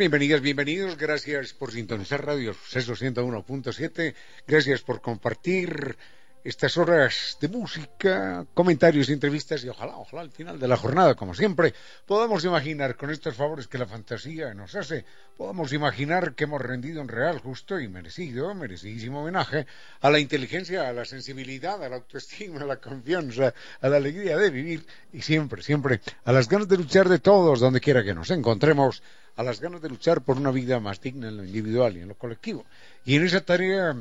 Bienvenidas, bienvenidos. Gracias por sintonizar Radio Suceso 101.7. Gracias por compartir estas horas de música, comentarios, entrevistas y ojalá, ojalá al final de la jornada, como siempre, podamos imaginar con estos favores que la fantasía nos hace, podamos imaginar que hemos rendido un real, justo y merecido, merecidísimo homenaje a la inteligencia, a la sensibilidad, a la autoestima, a la confianza, a la alegría de vivir y siempre, siempre a las ganas de luchar de todos, donde quiera que nos encontremos, a las ganas de luchar por una vida más digna en lo individual y en lo colectivo. Y en esa tarea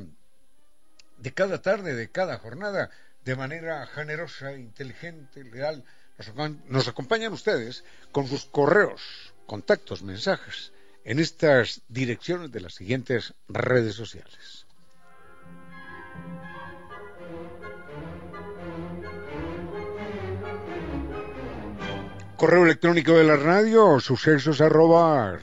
de cada tarde, de cada jornada, de manera generosa, inteligente, leal, nos, nos acompañan ustedes con sus correos, contactos, mensajes en estas direcciones de las siguientes redes sociales. Correo electrónico de la radio, sucesos arroba.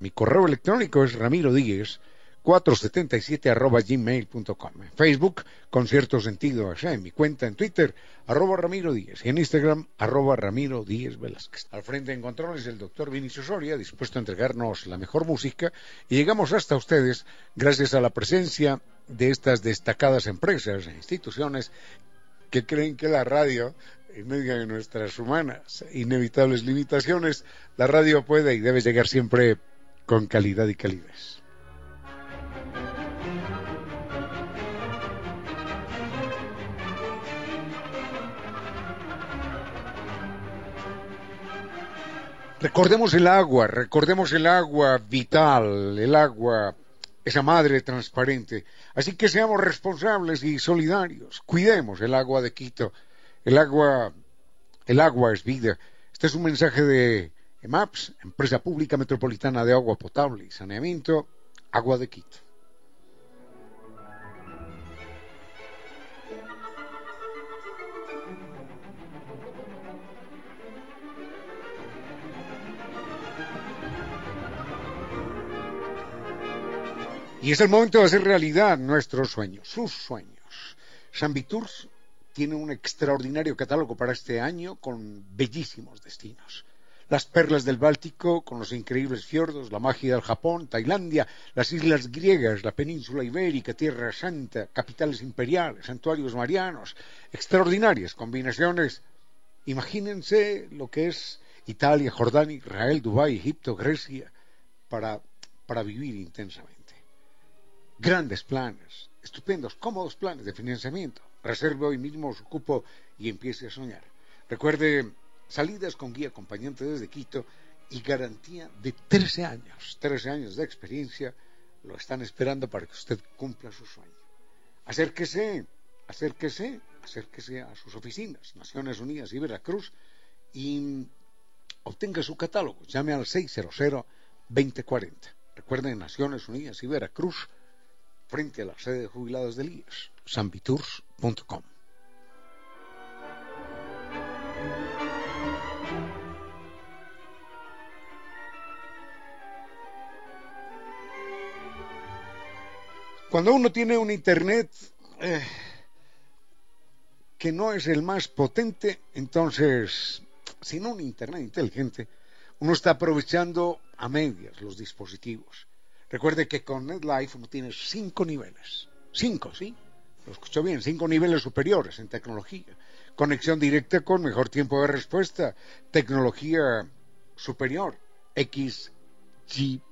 Mi correo electrónico es ramiro díez 477 arroba gmail.com. Facebook, con cierto sentido allá en mi cuenta en Twitter, arroba Ramiro Díez y en Instagram, arroba Ramiro Díez Velázquez. Al frente en controles el doctor Vinicio Soria, dispuesto a entregarnos la mejor música y llegamos hasta ustedes gracias a la presencia de estas destacadas empresas e instituciones que creen que la radio en medio de nuestras humanas inevitables limitaciones, la radio puede y debe llegar siempre con calidad y calidez. Recordemos el agua, recordemos el agua vital, el agua, esa madre transparente. Así que seamos responsables y solidarios. Cuidemos el agua de Quito. El agua, el agua es vida. Este es un mensaje de EMAPS, Empresa Pública Metropolitana de Agua Potable y Saneamiento, Agua de Quito. Y es el momento de hacer realidad nuestros sueños, sus sueños. San Tours tiene un extraordinario catálogo para este año con bellísimos destinos. Las perlas del Báltico, con los increíbles fiordos, la magia del Japón, Tailandia, las islas griegas, la península ibérica, Tierra Santa, capitales imperiales, santuarios marianos, extraordinarias combinaciones. Imagínense lo que es Italia, Jordania, Israel, Dubái, Egipto, Grecia, para, para vivir intensamente grandes planes, estupendos, cómodos planes de financiamiento. Reserve hoy mismo su cupo y empiece a soñar. Recuerde, salidas con guía acompañante desde Quito y garantía de 13 años. 13 años de experiencia lo están esperando para que usted cumpla su sueño. Acérquese, acérquese, acérquese a sus oficinas, Naciones Unidas y Veracruz, y obtenga su catálogo. Llame al 600-2040. Recuerden, Naciones Unidas y Veracruz frente a la sede de jubilados del IES, sanvitours.com. Cuando uno tiene un Internet eh, que no es el más potente, entonces, sin un Internet inteligente, uno está aprovechando a medias los dispositivos. Recuerde que con NetLife uno tiene cinco niveles. Cinco, ¿sí? Lo escuchó bien, cinco niveles superiores en tecnología. Conexión directa con mejor tiempo de respuesta. Tecnología superior. XGPON.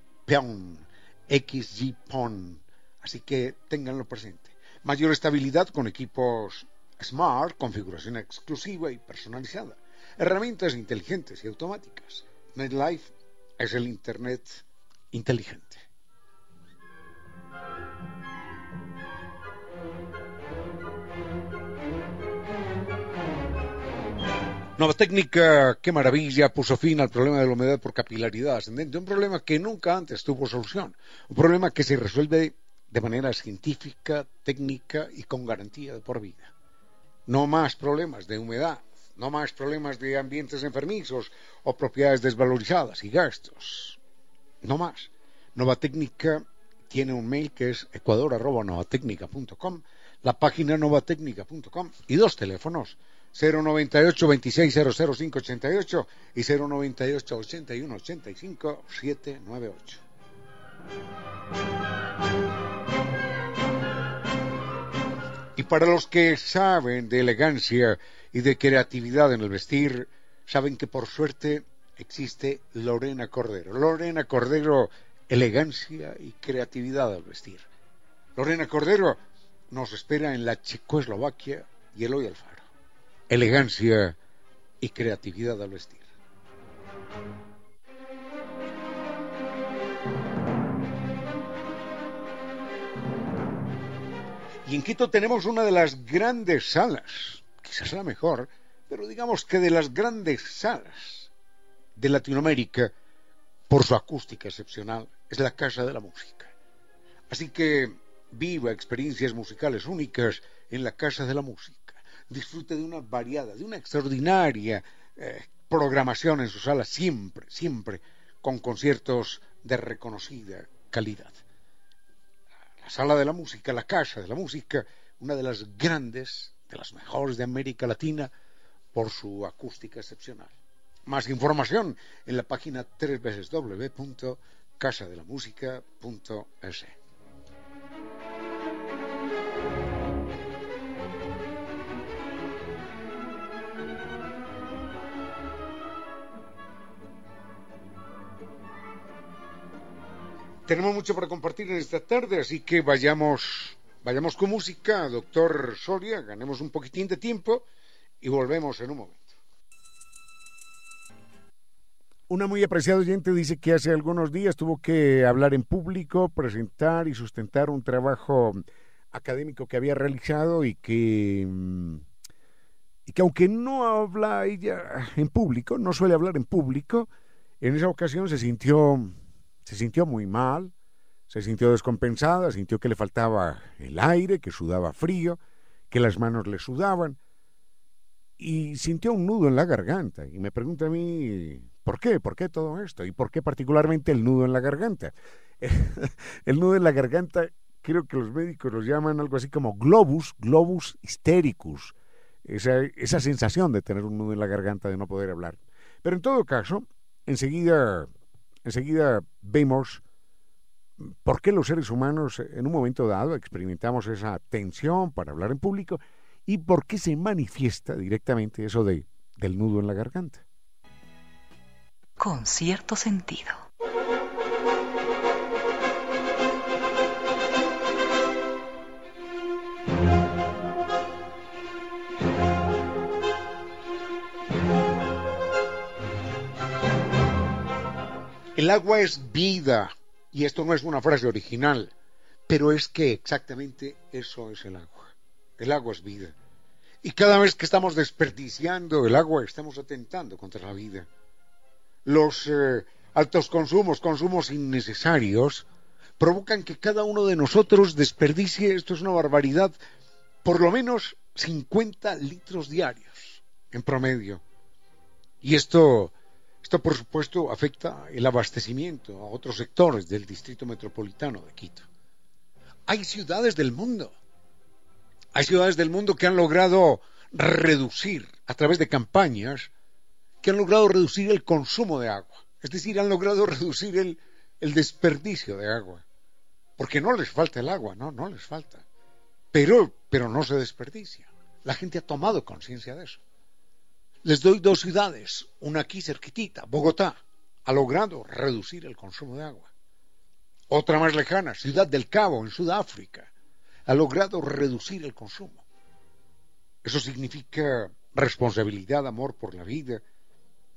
XGPON. Así que ténganlo presente. Mayor estabilidad con equipos Smart, configuración exclusiva y personalizada. Herramientas inteligentes y automáticas. NetLife es el Internet inteligente. Nueva técnica, qué maravilla, puso fin al problema de la humedad por capilaridad ascendente, un problema que nunca antes tuvo solución, un problema que se resuelve de manera científica, técnica y con garantía de por vida. No más problemas de humedad, no más problemas de ambientes enfermizos o propiedades desvalorizadas y gastos. No más. Nueva Técnica tiene un mail que es ecuador.novatecnica.com, la página novatecnica.com y dos teléfonos 098 26 588 y 098 81 85 798. Y para los que saben de elegancia y de creatividad en el vestir, saben que por suerte existe Lorena Cordero. Lorena Cordero, elegancia y creatividad al vestir. Lorena Cordero nos espera en la Checoslovaquia y Eloy Alfaro. Elegancia y creatividad al vestir. Y en Quito tenemos una de las grandes salas, quizás la mejor, pero digamos que de las grandes salas de Latinoamérica, por su acústica excepcional, es la Casa de la Música. Así que viva experiencias musicales únicas en la Casa de la Música. Disfrute de una variada, de una extraordinaria eh, programación en su sala, siempre, siempre con conciertos de reconocida calidad la sala de la música, la casa de la música, una de las grandes, de las mejores de América Latina, por su acústica excepcional. Más información en la página www.casadelamusica.es. Tenemos mucho para compartir en esta tarde, así que vayamos, vayamos con música, doctor Soria, ganemos un poquitín de tiempo y volvemos en un momento. Una muy apreciada oyente dice que hace algunos días tuvo que hablar en público, presentar y sustentar un trabajo académico que había realizado y que, y que aunque no habla ella en público, no suele hablar en público, en esa ocasión se sintió se sintió muy mal, se sintió descompensada, sintió que le faltaba el aire, que sudaba frío, que las manos le sudaban, y sintió un nudo en la garganta. Y me pregunta a mí, ¿por qué? ¿Por qué todo esto? ¿Y por qué particularmente el nudo en la garganta? el nudo en la garganta, creo que los médicos lo llaman algo así como globus, globus hystericus, esa, esa sensación de tener un nudo en la garganta, de no poder hablar. Pero en todo caso, enseguida Enseguida vemos por qué los seres humanos en un momento dado experimentamos esa tensión para hablar en público y por qué se manifiesta directamente eso de, del nudo en la garganta. Con cierto sentido. El agua es vida, y esto no es una frase original, pero es que exactamente eso es el agua. El agua es vida. Y cada vez que estamos desperdiciando el agua, estamos atentando contra la vida. Los eh, altos consumos, consumos innecesarios, provocan que cada uno de nosotros desperdicie, esto es una barbaridad, por lo menos 50 litros diarios en promedio. Y esto esto, por supuesto, afecta el abastecimiento a otros sectores del distrito metropolitano de Quito. Hay ciudades del mundo, hay ciudades del mundo que han logrado reducir a través de campañas, que han logrado reducir el consumo de agua, es decir, han logrado reducir el, el desperdicio de agua, porque no les falta el agua, no, no les falta, pero, pero no se desperdicia. La gente ha tomado conciencia de eso. Les doy dos ciudades, una aquí cerquitita, Bogotá, ha logrado reducir el consumo de agua. Otra más lejana, Ciudad del Cabo, en Sudáfrica, ha logrado reducir el consumo. Eso significa responsabilidad, amor por la vida,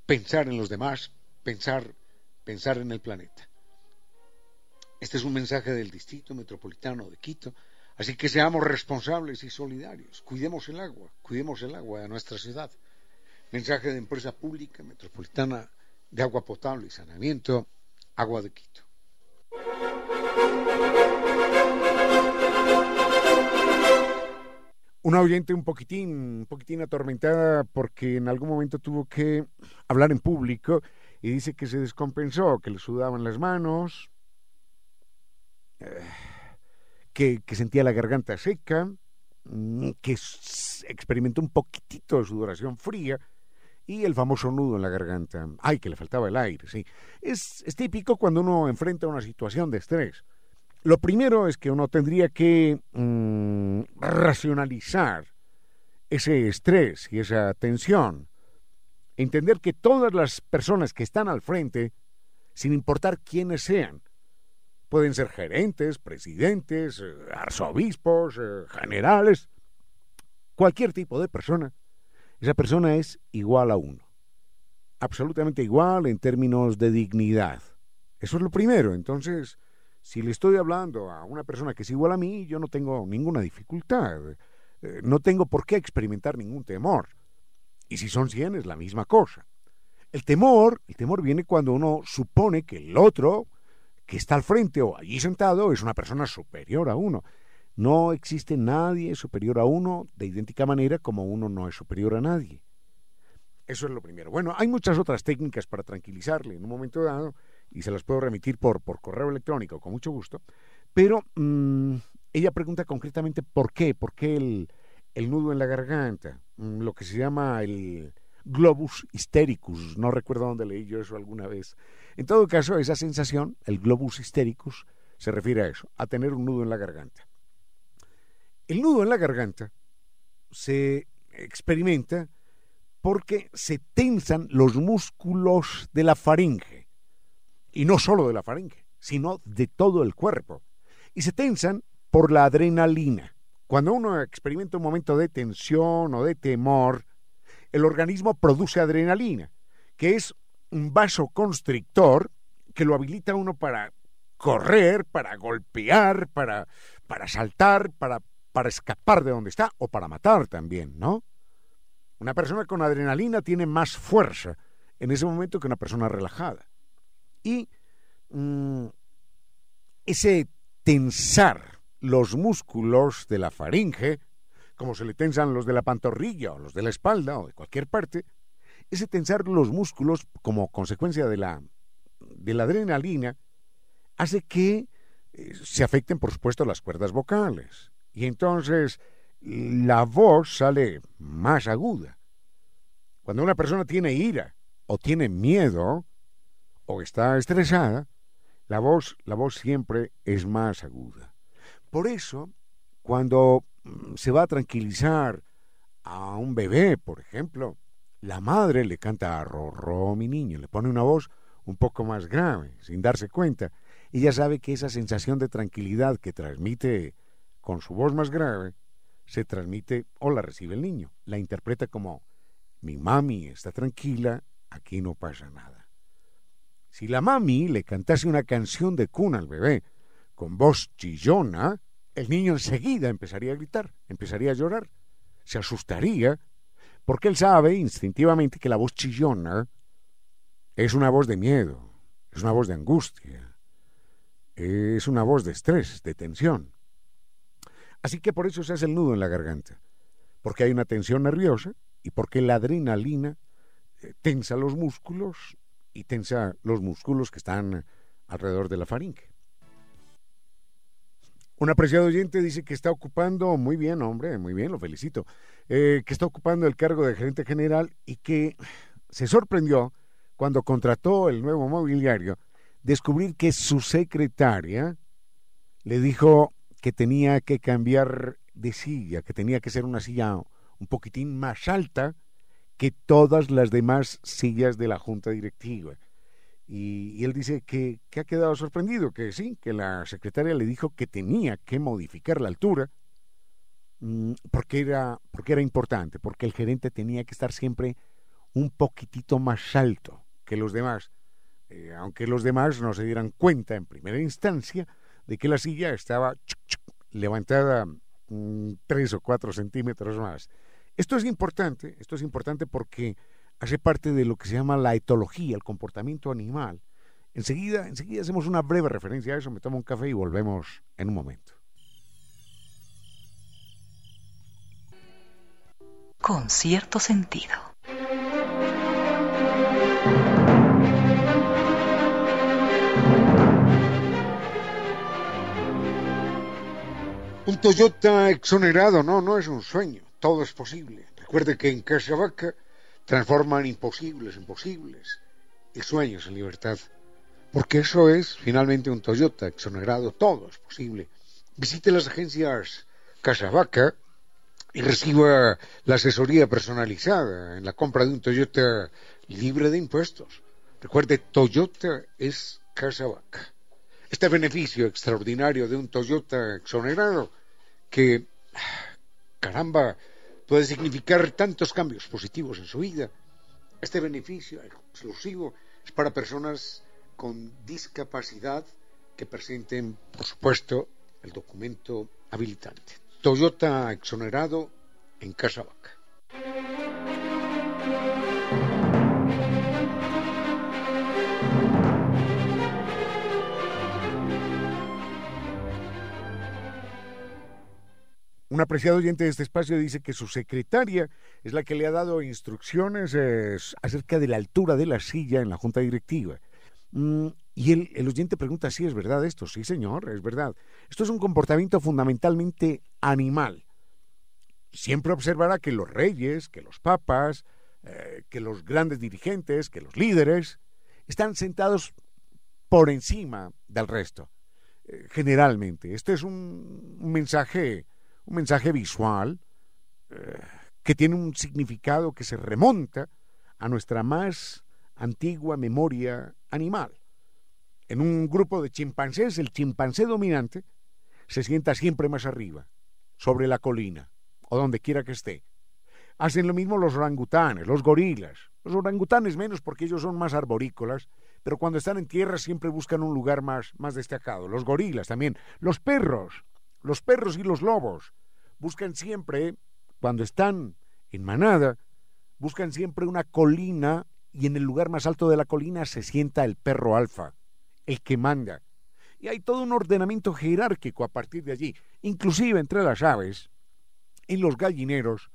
pensar en los demás, pensar, pensar en el planeta. Este es un mensaje del Distrito Metropolitano de Quito, así que seamos responsables y solidarios. Cuidemos el agua, cuidemos el agua de nuestra ciudad. Mensaje de Empresa Pública Metropolitana de Agua Potable y Saneamiento, Agua de Quito. Una oyente un poquitín, un poquitín atormentada porque en algún momento tuvo que hablar en público y dice que se descompensó, que le sudaban las manos, eh, que, sentía la garganta seca, mm, que experimentó un poquitito de sudoración fría y el famoso nudo en la garganta. Ay, que le faltaba el aire, sí. Es, típico cuando uno enfrenta una situación de estrés. Lo primero es que uno tendría que mm, racionalizar ese estrés y esa tensión. Entender que todas las personas que están al frente, sin importar quiénes sean, pueden ser gerentes, presidentes, eh, arzobispos, eh, generales, cualquier tipo de persona, esa persona es igual a uno. Absolutamente igual en términos de dignidad. Eso es lo primero. Entonces, si le estoy hablando a una persona que es igual a mí, yo no tengo ninguna dificultad. Eh, no tengo por qué experimentar ningún temor. Y si son 100 es la misma cosa. El temor, el temor viene cuando uno supone que el otro que está al frente o allí sentado es una persona superior a uno. No existe nadie superior a uno de idéntica manera como uno no es superior a nadie. Eso es lo primero. Bueno, hay muchas otras técnicas para tranquilizarle en un momento dado y se las puedo remitir por, por correo electrónico con mucho gusto. Pero mm, ella pregunta concretamente por qué, por qué el, el nudo en la garganta, mm, lo que se llama el globus hystericus, no recuerdo dónde leí yo eso alguna vez. En todo caso, esa sensación, el globus hystericus, se refiere a eso, a tener un nudo en la garganta. El nudo en la garganta se experimenta porque se tensan los músculos de la faringe y no solo de la faringe, sino de todo el cuerpo. Y se tensan por la adrenalina. Cuando uno experimenta un momento de tensión o de temor, el organismo produce adrenalina, que es un vasoconstrictor que lo habilita uno para correr, para golpear, para, para saltar, para, para escapar de donde está o para matar también, ¿no? Una persona con adrenalina tiene más fuerza en ese momento que una persona relajada. Y mm, ese tensar los músculos de la faringe, como se le tensan los de la pantorrilla o los de la espalda o de cualquier parte, ese tensar los músculos como consecuencia de la, de la adrenalina hace que eh, se afecten, por supuesto, las cuerdas vocales. Y entonces la voz sale más aguda. Cuando una persona tiene ira o tiene miedo, o está estresada, la voz, la voz siempre es más aguda. Por eso, cuando mm, se va a tranquilizar a un bebé, por ejemplo, la madre le canta a Rorro, mi niño, le pone una voz un poco más grave, sin darse cuenta. Ella sabe que esa sensación de tranquilidad que transmite con su voz más grave, se transmite o la recibe el niño. La interpreta como, mi mami está tranquila, aquí no pasa nada. Si la mami le cantase una canción de cuna al bebé con voz chillona, el niño enseguida empezaría a gritar, empezaría a llorar, se asustaría, porque él sabe instintivamente que la voz chillona es una voz de miedo, es una voz de angustia, es una voz de estrés, de tensión. Así que por eso se hace el nudo en la garganta, porque hay una tensión nerviosa y porque la adrenalina eh, tensa los músculos y tensa los músculos que están alrededor de la faringe. Un apreciado oyente dice que está ocupando, muy bien, hombre, muy bien, lo felicito, eh, que está ocupando el cargo de gerente general y que se sorprendió cuando contrató el nuevo mobiliario descubrir que su secretaria le dijo que tenía que cambiar de silla, que tenía que ser una silla un poquitín más alta que todas las demás sillas de la junta directiva. Y, él dice que, ha quedado sorprendido, que sí, que la secretaria le dijo que tenía que modificar la altura mm, porque era, porque era importante, porque el gerente tenía que estar siempre un poquitito más alto que los demás, eh, aunque los demás no se dieran cuenta en primera instancia de que la silla estaba levantada mm, tres o cuatro centímetros más. Esto es importante, esto es importante porque hace parte de lo que se llama la etología, el comportamiento animal. Enseguida, enseguida hacemos una breve referencia a eso, me tomo un café y volvemos en un momento. Con cierto sentido. Un Toyota exonerado, no, no es un sueño, todo es posible. Recuerde que en Casa Vaca transforman imposibles en posibles y sueños en libertad. Porque eso es finalmente un Toyota exonerado, todo es posible. Visite las agencias Casa Vaca y reciba la asesoría personalizada en la compra de un Toyota libre de impuestos. Recuerde, Toyota es Casa Vaca. Este beneficio extraordinario de un Toyota exonerado que, caramba, puede significar tantos cambios positivos en su vida. Este beneficio exclusivo es para personas con discapacidad que presenten, por supuesto, el documento habilitante. Toyota exonerado en Casa Vaca. Un apreciado oyente de este espacio dice que su secretaria es la que le ha dado instrucciones acerca de la altura de la silla en la junta directiva. Mm, y el, el, oyente pregunta si es verdad esto. Sí, señor, es verdad. Esto es un comportamiento fundamentalmente animal. Siempre observará que los reyes, que los papas, eh, que los grandes dirigentes, que los líderes, están sentados por encima del resto. Eh, generalmente. Este es un mensaje un mensaje visual eh, que tiene un significado que se remonta a nuestra más antigua memoria animal. En un grupo de chimpancés, el chimpancé dominante se sienta siempre más arriba, sobre la colina, o donde quiera que esté. Hacen lo mismo los orangutanes, los gorilas. Los orangutanes menos porque ellos son más arborícolas, pero cuando están en tierra siempre buscan un lugar más, más destacado. Los gorilas también. Los perros, los perros y los lobos buscan siempre, cuando están en manada, buscan siempre una colina y en el lugar más alto de la colina se sienta el perro alfa, el que manda. Y hay todo un ordenamiento jerárquico a partir de allí, inclusive entre las aves, en los gallineros,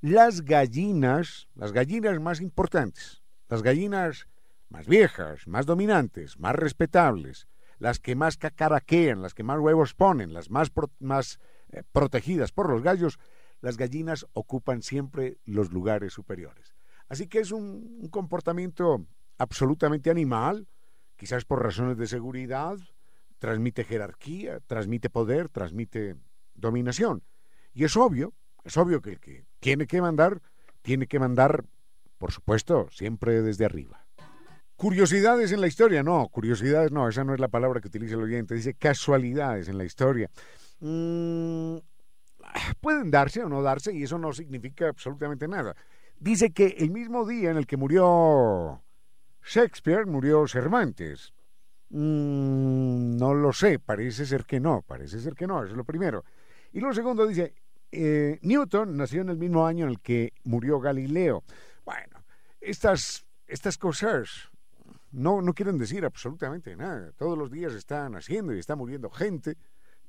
las gallinas, las gallinas más importantes, las gallinas más viejas, más dominantes, más respetables, las que más cacaraquean, las que más huevos ponen, las más, más protegidas por los gallos, las gallinas ocupan siempre los lugares superiores. Así que es un, comportamiento absolutamente animal, quizás por razones de seguridad, transmite jerarquía, transmite poder, transmite dominación. Y es obvio, es obvio que el que tiene que mandar, tiene que mandar, por supuesto, siempre desde arriba. Curiosidades en la historia, no, curiosidades no, esa no es la palabra que utiliza el oyente, dice casualidades en la historia. Mm, pueden darse o no darse y eso no significa absolutamente nada. Dice que el mismo día en el que murió Shakespeare, murió Cervantes. Mm, no lo sé, parece ser que no, parece ser que no, eso es lo primero. Y lo segundo dice, eh, Newton nació en el mismo año en el que murió Galileo. Bueno, estas, estas cosas no, no quieren decir absolutamente nada. Todos los días están naciendo y está muriendo gente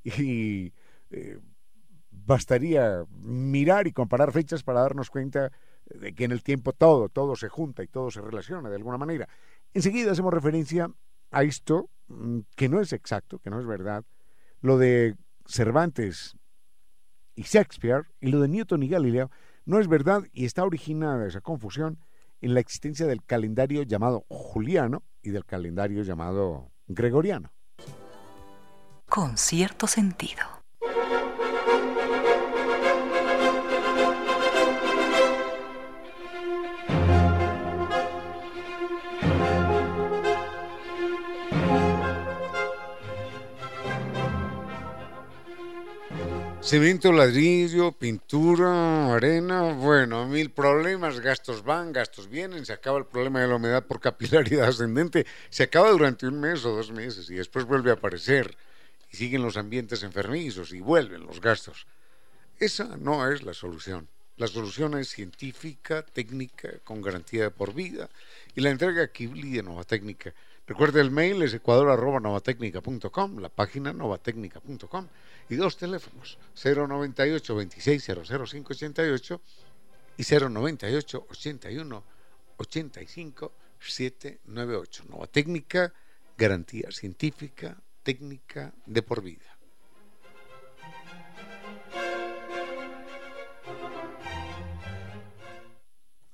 y eh, bastaría mirar y comparar fechas para darnos cuenta de que en el tiempo todo, todo se junta y todo se relaciona de alguna manera. Enseguida hacemos referencia a esto, mm, que no es exacto, que no es verdad, lo de Cervantes y Shakespeare y lo de Newton y Galileo no es verdad y está originada esa confusión en la existencia del calendario llamado juliano y del calendario llamado gregoriano con cierto sentido. Cemento, ladrillo, pintura, arena, bueno, mil problemas, gastos van, gastos vienen, se acaba el problema de la humedad por capilaridad ascendente, se acaba durante un mes o dos meses y después vuelve a aparecer y siguen los ambientes enfermizos y vuelven los gastos. Esa no es la solución. La solución es científica, técnica, con garantía por vida y la entrega Kibli de Nova Técnica. Recuerde el mail es ecuador.novatecnica.com, la página novatecnica.com y dos teléfonos 098 26 588 y 098 81 85 798. Nova Técnica, garantía científica, técnica de por vida.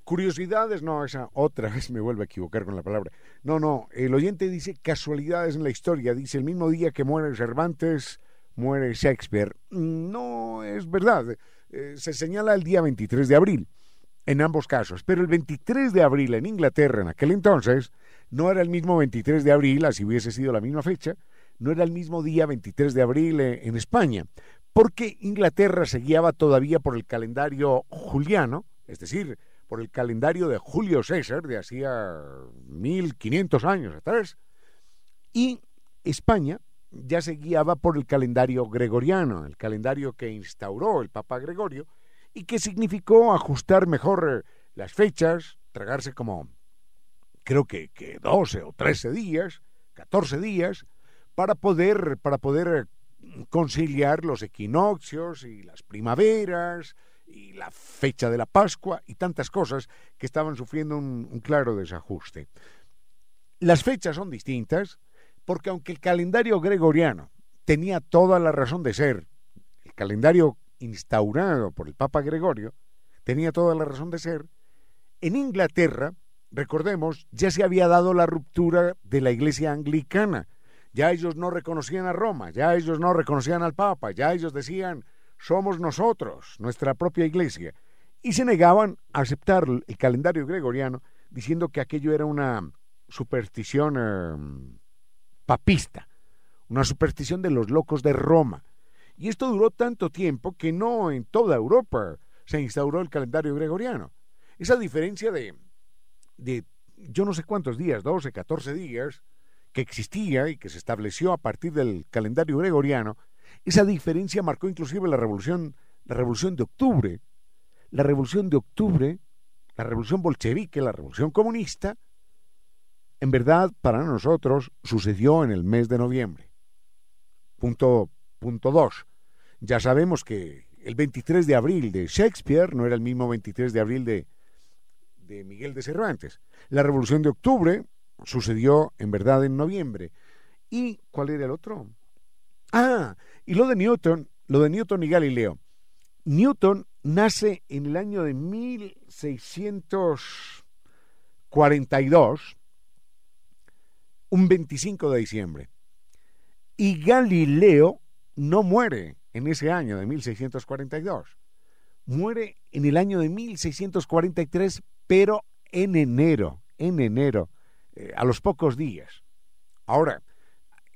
Curiosidades, no, esa otra vez me vuelve a equivocar con la palabra. No, no, el oyente dice casualidades en la historia. Dice el mismo día que muere Cervantes, muere Shakespeare. No es verdad. Eh, se señala el día 23 de abril en ambos casos. Pero el 23 de abril en Inglaterra, en aquel entonces, no era el mismo 23 de abril, así hubiese sido la misma fecha, no era el mismo día 23 de abril eh, en España, porque Inglaterra se guiaba todavía por el calendario juliano, es decir, por el calendario de Julio César de hacía 1500 años atrás, y España ya se guiaba por el calendario gregoriano, el calendario que instauró el Papa Gregorio y que significó ajustar mejor eh, las fechas, tragarse como creo que, que 12 o 13 días, 14 días, para poder, para poder conciliar los equinoccios y las primaveras, y la fecha de la Pascua y tantas cosas que estaban sufriendo un, claro desajuste. Las fechas son distintas porque aunque el calendario gregoriano tenía toda la razón de ser, el calendario instaurado por el Papa Gregorio tenía toda la razón de ser, en Inglaterra, recordemos, ya se había dado la ruptura de la iglesia anglicana. Ya ellos no reconocían a Roma, ya ellos no reconocían al Papa, ya ellos decían, somos nosotros, nuestra propia iglesia. Y se negaban a aceptar el calendario gregoriano diciendo que aquello era una superstición em, papista, una superstición de los locos de Roma. Y esto duró tanto tiempo que no en toda Europa se instauró el calendario gregoriano. Esa diferencia de, de yo no sé cuántos días, 12, 14 días, que existía y que se estableció a partir del calendario gregoriano, esa diferencia marcó inclusive la revolución, la revolución de octubre. La revolución de octubre, la revolución bolchevique, la revolución comunista, en verdad para nosotros sucedió en el mes de noviembre. Punto, punto dos. Ya sabemos que el 23 de abril de Shakespeare no era el mismo 23 de abril de, de Miguel de Cervantes. La revolución de octubre sucedió en verdad en noviembre. ¿Y cuál era el otro? Ah, y lo de Newton, lo de Newton y Galileo. Newton nace en el año de 1642, un 25 de diciembre. Y Galileo no muere en ese año de 1642. Muere en el año de 1643, pero en enero, en enero, eh, a los pocos días. Ahora,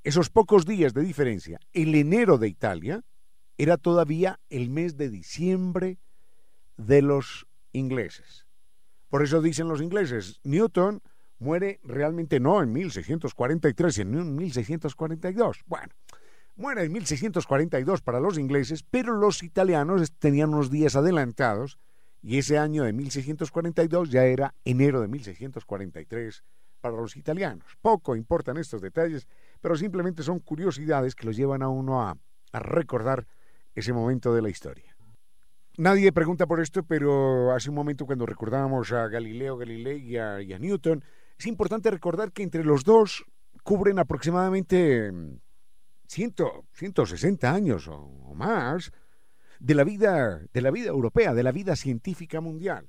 esos pocos días de diferencia, el enero de Italia era todavía el mes de diciembre de los ingleses. Por eso dicen los ingleses, Newton muere realmente no en 1643, sino en 1642. Bueno, muere en 1642 para los ingleses, pero los italianos tenían unos días adelantados y ese año de 1642 ya era enero de 1643 para los italianos. Poco importan estos detalles, pero simplemente son curiosidades que los llevan a uno a, recordar ese momento de la historia. Nadie pregunta por esto, pero hace un momento cuando recordábamos a Galileo Galilei y a, Newton, es importante recordar que entre los dos cubren aproximadamente 100, mm, 160 años o, más de la vida de la vida europea, de la vida científica mundial.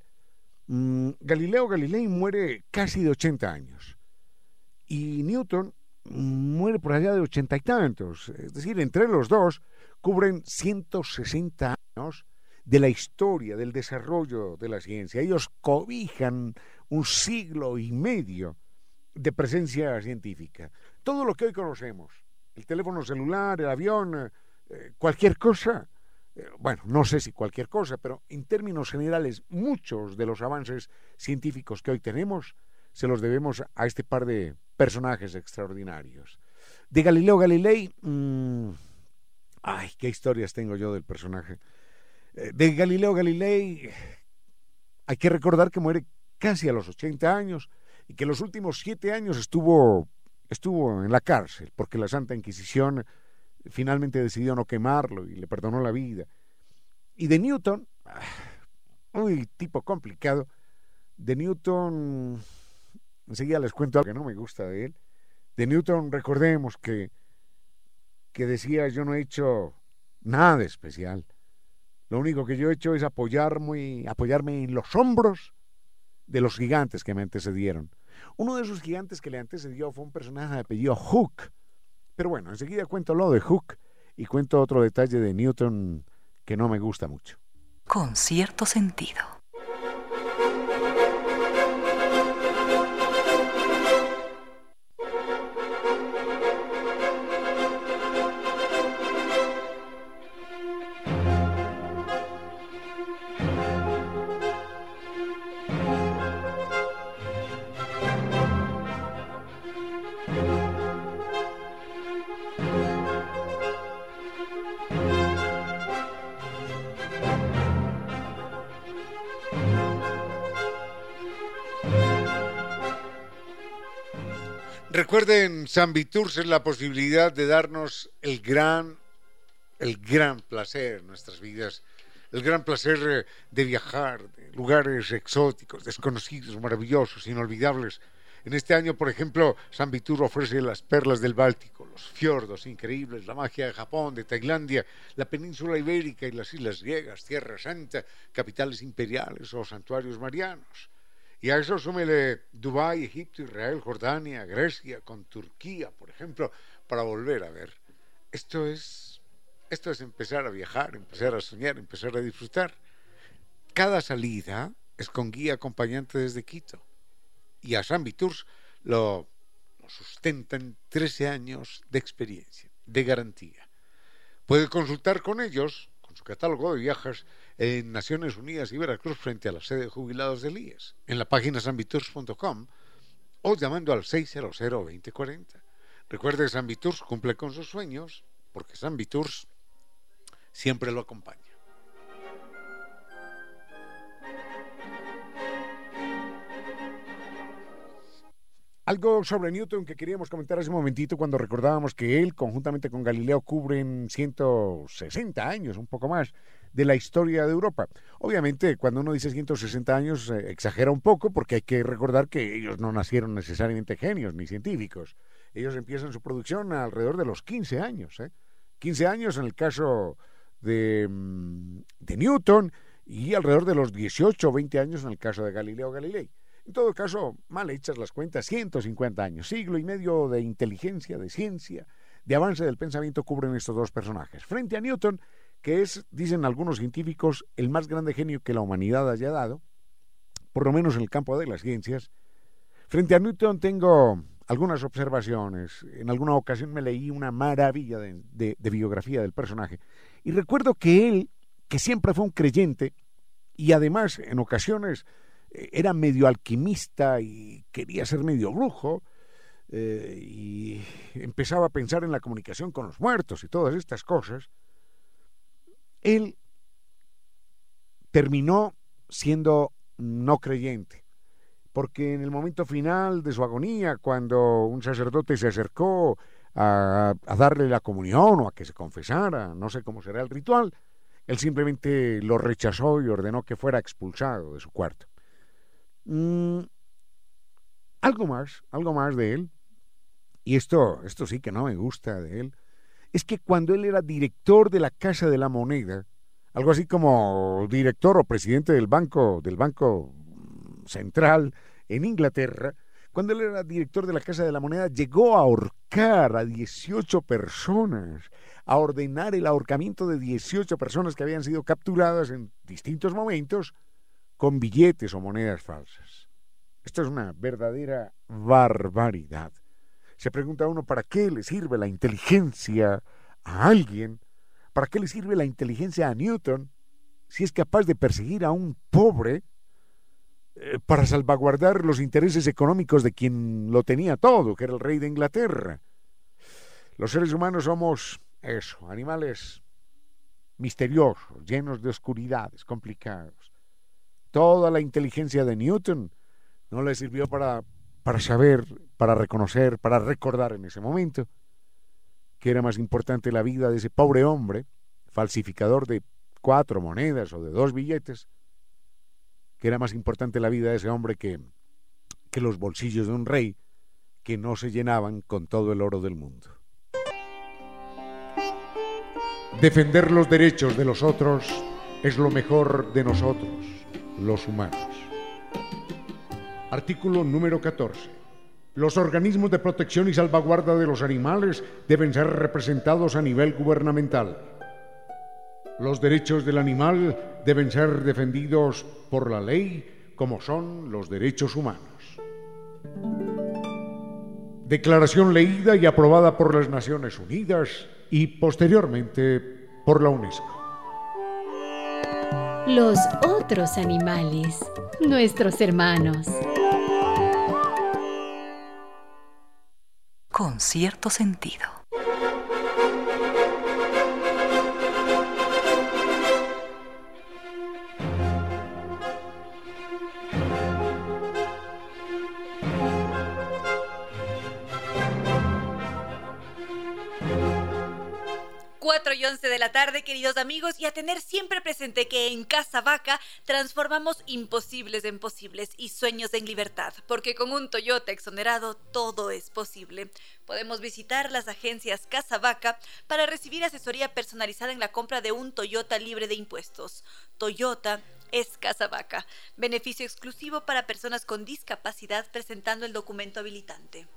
Mm, Galileo Galilei muere casi de 80 años y Newton muere por allá de ochenta y tantos. Es decir, entre los dos cubren 160 años de la historia, del desarrollo de la ciencia. Ellos cobijan un siglo y medio de presencia científica. Todo lo que hoy conocemos, el teléfono celular, el avión, eh, cualquier cosa, bueno, no sé si cualquier cosa, pero en términos generales, muchos de los avances científicos que hoy tenemos se los debemos a este par de personajes extraordinarios. De Galileo Galilei, mm, ay, qué historias tengo yo del personaje. Eh, de Galileo Galilei hay que recordar que muere casi a los 80 años y que los últimos siete años estuvo, estuvo en la cárcel porque la Santa Inquisición finalmente decidió no quemarlo y le perdonó la vida. Y de Newton, muy ah, tipo complicado, de Newton, enseguida les cuento algo que no me gusta de él. De Newton recordemos que, que decía yo no he hecho nada especial. Lo único que yo he hecho es apoyarme, apoyarme en los hombros de los gigantes que me antecedieron. Uno de esos gigantes que le antecedió fue un personaje de apellido Hook. Pero bueno, enseguida cuento lo de Hook y cuento otro detalle de Newton que no me gusta mucho. Con cierto sentido. Recuerden, San Viturs es la posibilidad de darnos el gran, el gran placer en nuestras vidas, el gran placer eh, de viajar, de lugares exóticos, desconocidos, maravillosos, inolvidables. En este año, por ejemplo, San Vitur ofrece las perlas del Báltico, los fiordos increíbles, la magia de Japón, de Tailandia, la península ibérica y las islas griegas, Tierra Santa, capitales imperiales o santuarios marianos. Y a eso súmele Dubái, Egipto, Israel, Jordania, Grecia, con Turquía, por ejemplo, para volver a ver. Esto es, esto es empezar a viajar, empezar a soñar, empezar a disfrutar. Cada salida es con guía acompañante desde Quito. Y a San Tours lo, lo sustentan 13 años de experiencia, de garantía. Puede consultar con ellos, con su catálogo de viajes, en Naciones Unidas y Veracruz frente a la sede de jubilados del IES, en la página sanviturs.com o llamando al 600-2040. Recuerde, San Viturs cumple con sus sueños porque San Viturs siempre lo acompaña. Algo sobre Newton que queríamos comentar hace un momentito cuando recordábamos que él, conjuntamente con Galileo, cubren 160 años, un poco más, de la historia de Europa. Obviamente, cuando uno dice 160 años, eh, exagera un poco porque hay que recordar que ellos no nacieron necesariamente genios ni científicos. Ellos empiezan su producción alrededor de los 15 años. ¿eh? 15 años en el caso de, mm, de Newton y alrededor de los 18 o 20 años en el caso de Galileo Galilei. En todo caso, mal hechas las cuentas, 150 años, siglo y medio de inteligencia, de ciencia, de avance del pensamiento cubren estos dos personajes. Frente a Newton, que es, dicen algunos científicos, el más grande genio que la humanidad haya dado, por lo menos en el campo de las ciencias. Frente a Newton tengo algunas observaciones. En alguna ocasión me leí una maravilla de, biografía del personaje. Y recuerdo que él, que siempre fue un creyente, y además en ocasiones eh, era medio alquimista y quería ser medio brujo, eh, y empezaba a pensar en la comunicación con los muertos y todas estas cosas, él terminó siendo no creyente, porque en el momento final de su agonía, cuando un sacerdote se acercó a, darle la comunión o a que se confesara, no sé cómo será el ritual, él simplemente lo rechazó y ordenó que fuera expulsado de su cuarto. Mm, algo más, algo más de él, y esto, esto sí que no me gusta de él, es que cuando él era director de la Casa de la Moneda, algo así como director o presidente del banco, del Banco Central en Inglaterra, cuando él era director de la Casa de la Moneda, llegó a ahorcar a 18 personas, a ordenar el ahorcamiento de 18 personas que habían sido capturadas en distintos momentos con billetes o monedas falsas. Esto es una verdadera barbaridad. Se pregunta uno, ¿para qué le sirve la inteligencia a alguien? ¿Para qué le sirve la inteligencia a Newton si es capaz de perseguir a un pobre eh, para salvaguardar los intereses económicos de quien lo tenía todo, que era el rey de Inglaterra? Los seres humanos somos eso, animales misteriosos, llenos de oscuridades, complicados. Toda la inteligencia de Newton no le sirvió para, para saber, para reconocer, para recordar en ese momento que era más importante la vida de ese pobre hombre, falsificador de cuatro monedas o de dos billetes, que era más importante la vida de ese hombre que, que los bolsillos de un rey que no se llenaban con todo el oro del mundo. Defender los derechos de los otros es lo mejor de nosotros, los humanos. Artículo número 14. Los organismos de protección y salvaguarda de los animales deben ser representados a nivel gubernamental. Los derechos del animal deben ser defendidos por la ley como son los derechos humanos. Declaración leída y aprobada por las Naciones Unidas y posteriormente por la UNESCO. Los otros animales, nuestros hermanos. Con cierto sentido. Y 11 de la tarde, queridos amigos, y a tener siempre presente que en Casa Vaca transformamos imposibles en posibles y sueños en libertad, porque con un Toyota exonerado todo es posible. Podemos visitar las agencias Casa Vaca para recibir asesoría personalizada en la compra de un Toyota libre de impuestos. Toyota es Casa Vaca, beneficio exclusivo para personas con discapacidad presentando el documento habilitante.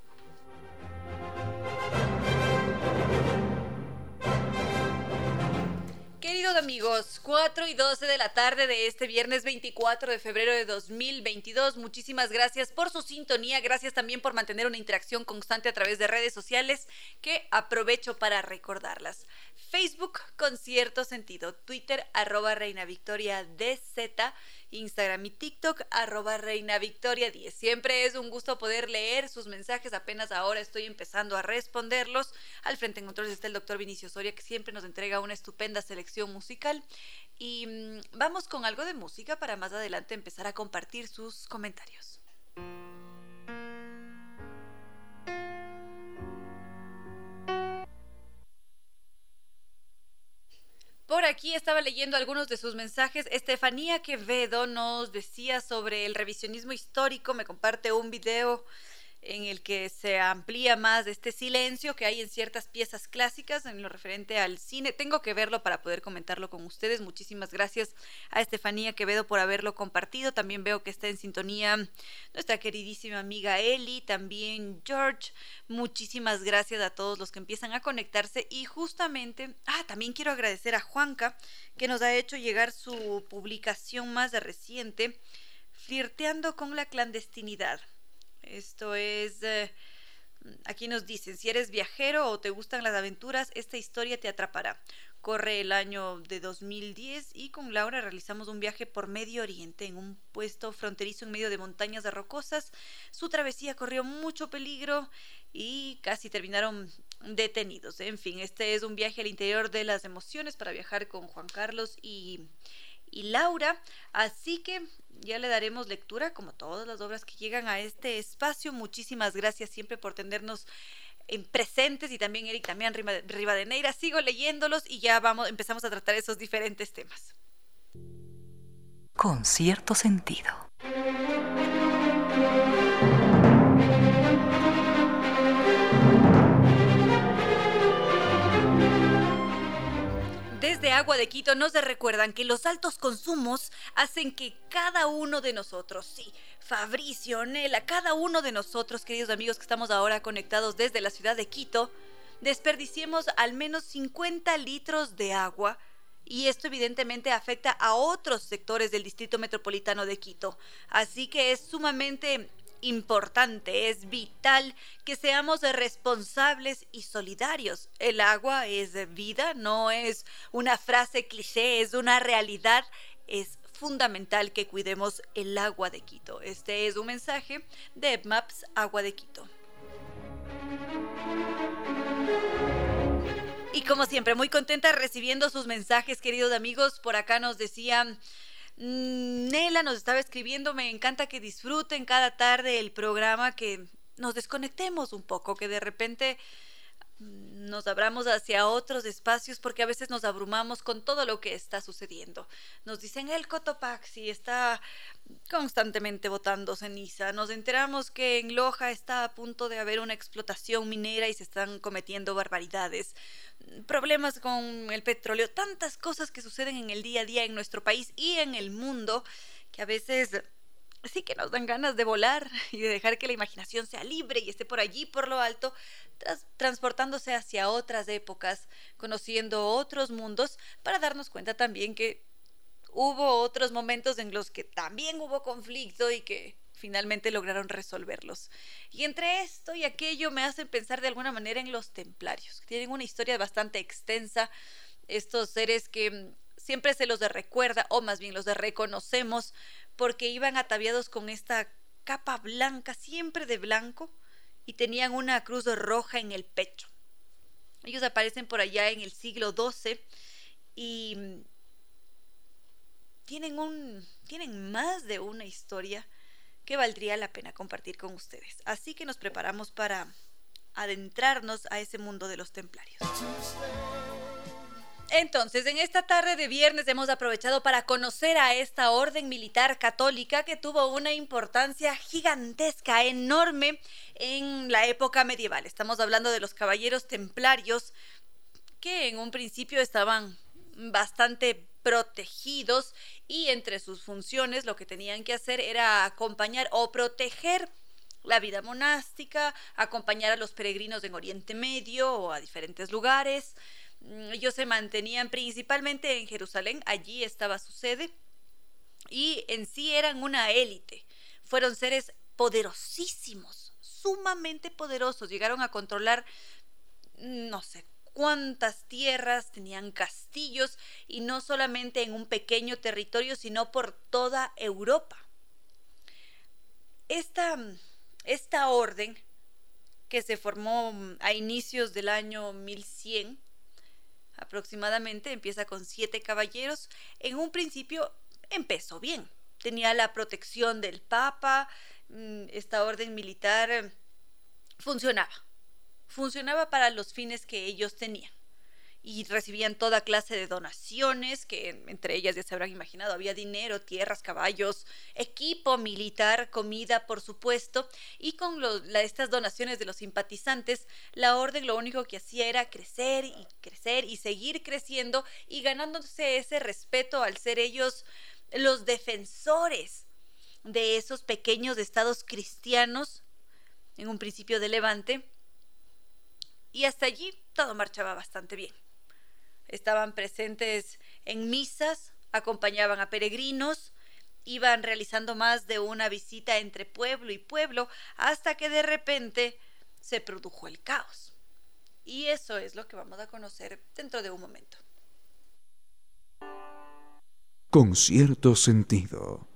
Queridos amigos, 4 y 12 de la tarde de este viernes 24 de febrero de 2022. Muchísimas gracias por su sintonía. Gracias también por mantener una interacción constante a través de redes sociales que aprovecho para recordarlas. Facebook con cierto sentido, Twitter arroba Reina Victoria DZ Instagram y TikTok, arroba Reina Victoria 10. Siempre es un gusto poder leer sus mensajes, apenas ahora estoy empezando a responderlos. Al frente en controles está el doctor Vinicio Soria, que siempre nos entrega una estupenda selección musical. Y mm, vamos con algo de música para más adelante empezar a compartir sus comentarios. Por aquí estaba leyendo algunos de sus mensajes. Estefanía Quevedo nos decía sobre el revisionismo histórico, me comparte un video en el que se amplía más este silencio que hay en ciertas piezas clásicas en lo referente al cine. Tengo que verlo para poder comentarlo con ustedes. Muchísimas gracias a Estefanía Quevedo por haberlo compartido. También veo que está en sintonía nuestra queridísima amiga Eli, también George. Muchísimas gracias a todos los que empiezan a conectarse y justamente, ah, también quiero agradecer a Juanca que nos ha hecho llegar su publicación más reciente, Flirteando con la clandestinidad esto es... Eh, aquí nos dicen, si eres viajero o te gustan las aventuras, esta historia te atrapará. Corre el año de 2010 y con Laura realizamos un viaje por Medio Oriente en un puesto fronterizo en medio de montañas de rocosas. Su travesía corrió mucho peligro y casi terminaron detenidos. En fin, este es un viaje al interior de las emociones para viajar con Juan Carlos y, y Laura. Así que ya le daremos lectura, como todas las obras que llegan a este espacio. Muchísimas gracias siempre por tenernos en presentes y también Eric también Rivadeneira. Sigo leyéndolos y ya vamos, empezamos a tratar esos diferentes temas. Con cierto sentido. Desde Agua de Quito nos recuerdan que los altos consumos hacen que cada uno de nosotros, sí, Fabricio, Nela, cada uno de nosotros, queridos amigos que estamos ahora conectados desde la ciudad de Quito, desperdiciemos al menos 50 litros de agua y esto evidentemente afecta a otros sectores del Distrito Metropolitano de Quito. Así que es sumamente importante, es vital que seamos responsables y solidarios. El agua es vida, no es una frase cliché, es una realidad, es fundamental que cuidemos el agua de Quito. Este es un mensaje de Maps Agua de Quito. Y como siempre, muy contenta recibiendo sus mensajes, queridos amigos. Por acá nos decían, Nela nos estaba escribiendo, me encanta que disfruten cada tarde el programa, que nos desconectemos un poco, que de repente nos abramos hacia otros espacios porque a veces nos abrumamos con todo lo que está sucediendo. Nos dicen el Cotopaxi está constantemente botando ceniza. Nos enteramos que en Loja está a punto de haber una explotación minera y se están cometiendo barbaridades. Problemas con el petróleo, tantas cosas que suceden en el día a día en nuestro país y en el mundo que a veces sí que nos dan ganas de volar y de dejar que la imaginación sea libre y esté por allí, por lo alto, transportándose hacia otras épocas, conociendo otros mundos, para darnos cuenta también que hubo otros momentos en los que también hubo conflicto y que finalmente lograron resolverlos. Y entre esto y aquello me hacen pensar de alguna manera en los templarios, que tienen una historia bastante extensa, estos seres que siempre se los recuerda, o más bien los reconocemos, porque iban ataviados con esta capa blanca, siempre de blanco, y tenían una cruz roja en el pecho. Ellos aparecen por allá en el siglo XII y tienen, un, tienen más de una historia que valdría la pena compartir con ustedes. Así que nos preparamos para adentrarnos a ese mundo de los templarios. Entonces, en esta tarde de viernes hemos aprovechado para conocer a esta orden militar católica que tuvo una importancia gigantesca, enorme en la época medieval. Estamos hablando de los caballeros templarios que en un principio estaban bastante protegidos y entre sus funciones lo que tenían que hacer era acompañar o proteger la vida monástica, acompañar a los peregrinos en Oriente Medio o a diferentes lugares, ellos se mantenían principalmente en Jerusalén, allí estaba su sede, y en sí eran una élite. Fueron seres poderosísimos, sumamente poderosos. Llegaron a controlar no sé cuántas tierras, tenían castillos, y no solamente en un pequeño territorio, sino por toda Europa. Esta, esta orden, que se formó a inicios del año 1100, aproximadamente, empieza con siete caballeros. En un principio empezó bien, tenía la protección del Papa, mm, esta orden militar eh, funcionaba, funcionaba para los fines que ellos tenían y recibían toda clase de donaciones, que entre ellas ya se habrán imaginado, había dinero, tierras, caballos, equipo militar, comida, por supuesto, y con estas donaciones de los simpatizantes, la orden lo único que hacía era crecer y crecer y seguir creciendo y ganándose ese respeto al ser ellos los defensores de esos pequeños estados cristianos, en un principio de Levante, y hasta allí todo marchaba bastante bien estaban presentes en misas, acompañaban a peregrinos, iban realizando más de una visita entre pueblo y pueblo hasta que de repente se produjo el caos. Y eso es lo que vamos a conocer dentro de un momento. Con cierto sentido.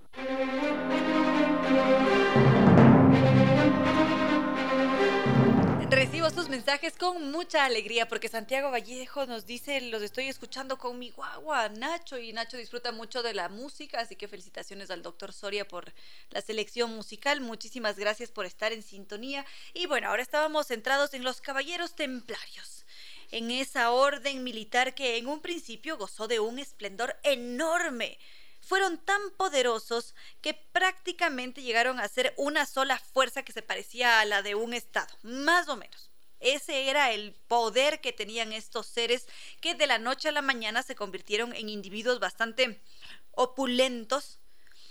Sus mensajes con mucha alegría porque Santiago Vallejo nos dice, los estoy escuchando con mi guagua, Nacho, y Nacho disfruta mucho de la música, así que felicitaciones al doctor Soria por la selección musical, muchísimas gracias por estar en sintonía. Y bueno, ahora estábamos centrados en los caballeros templarios en esa orden militar que en un principio gozó de un esplendor enorme fueron tan poderosos que prácticamente llegaron a ser una sola fuerza que se parecía a la de un Estado, más o menos. Ese era el poder que tenían estos seres que de la noche a la mañana se convirtieron en individuos bastante opulentos.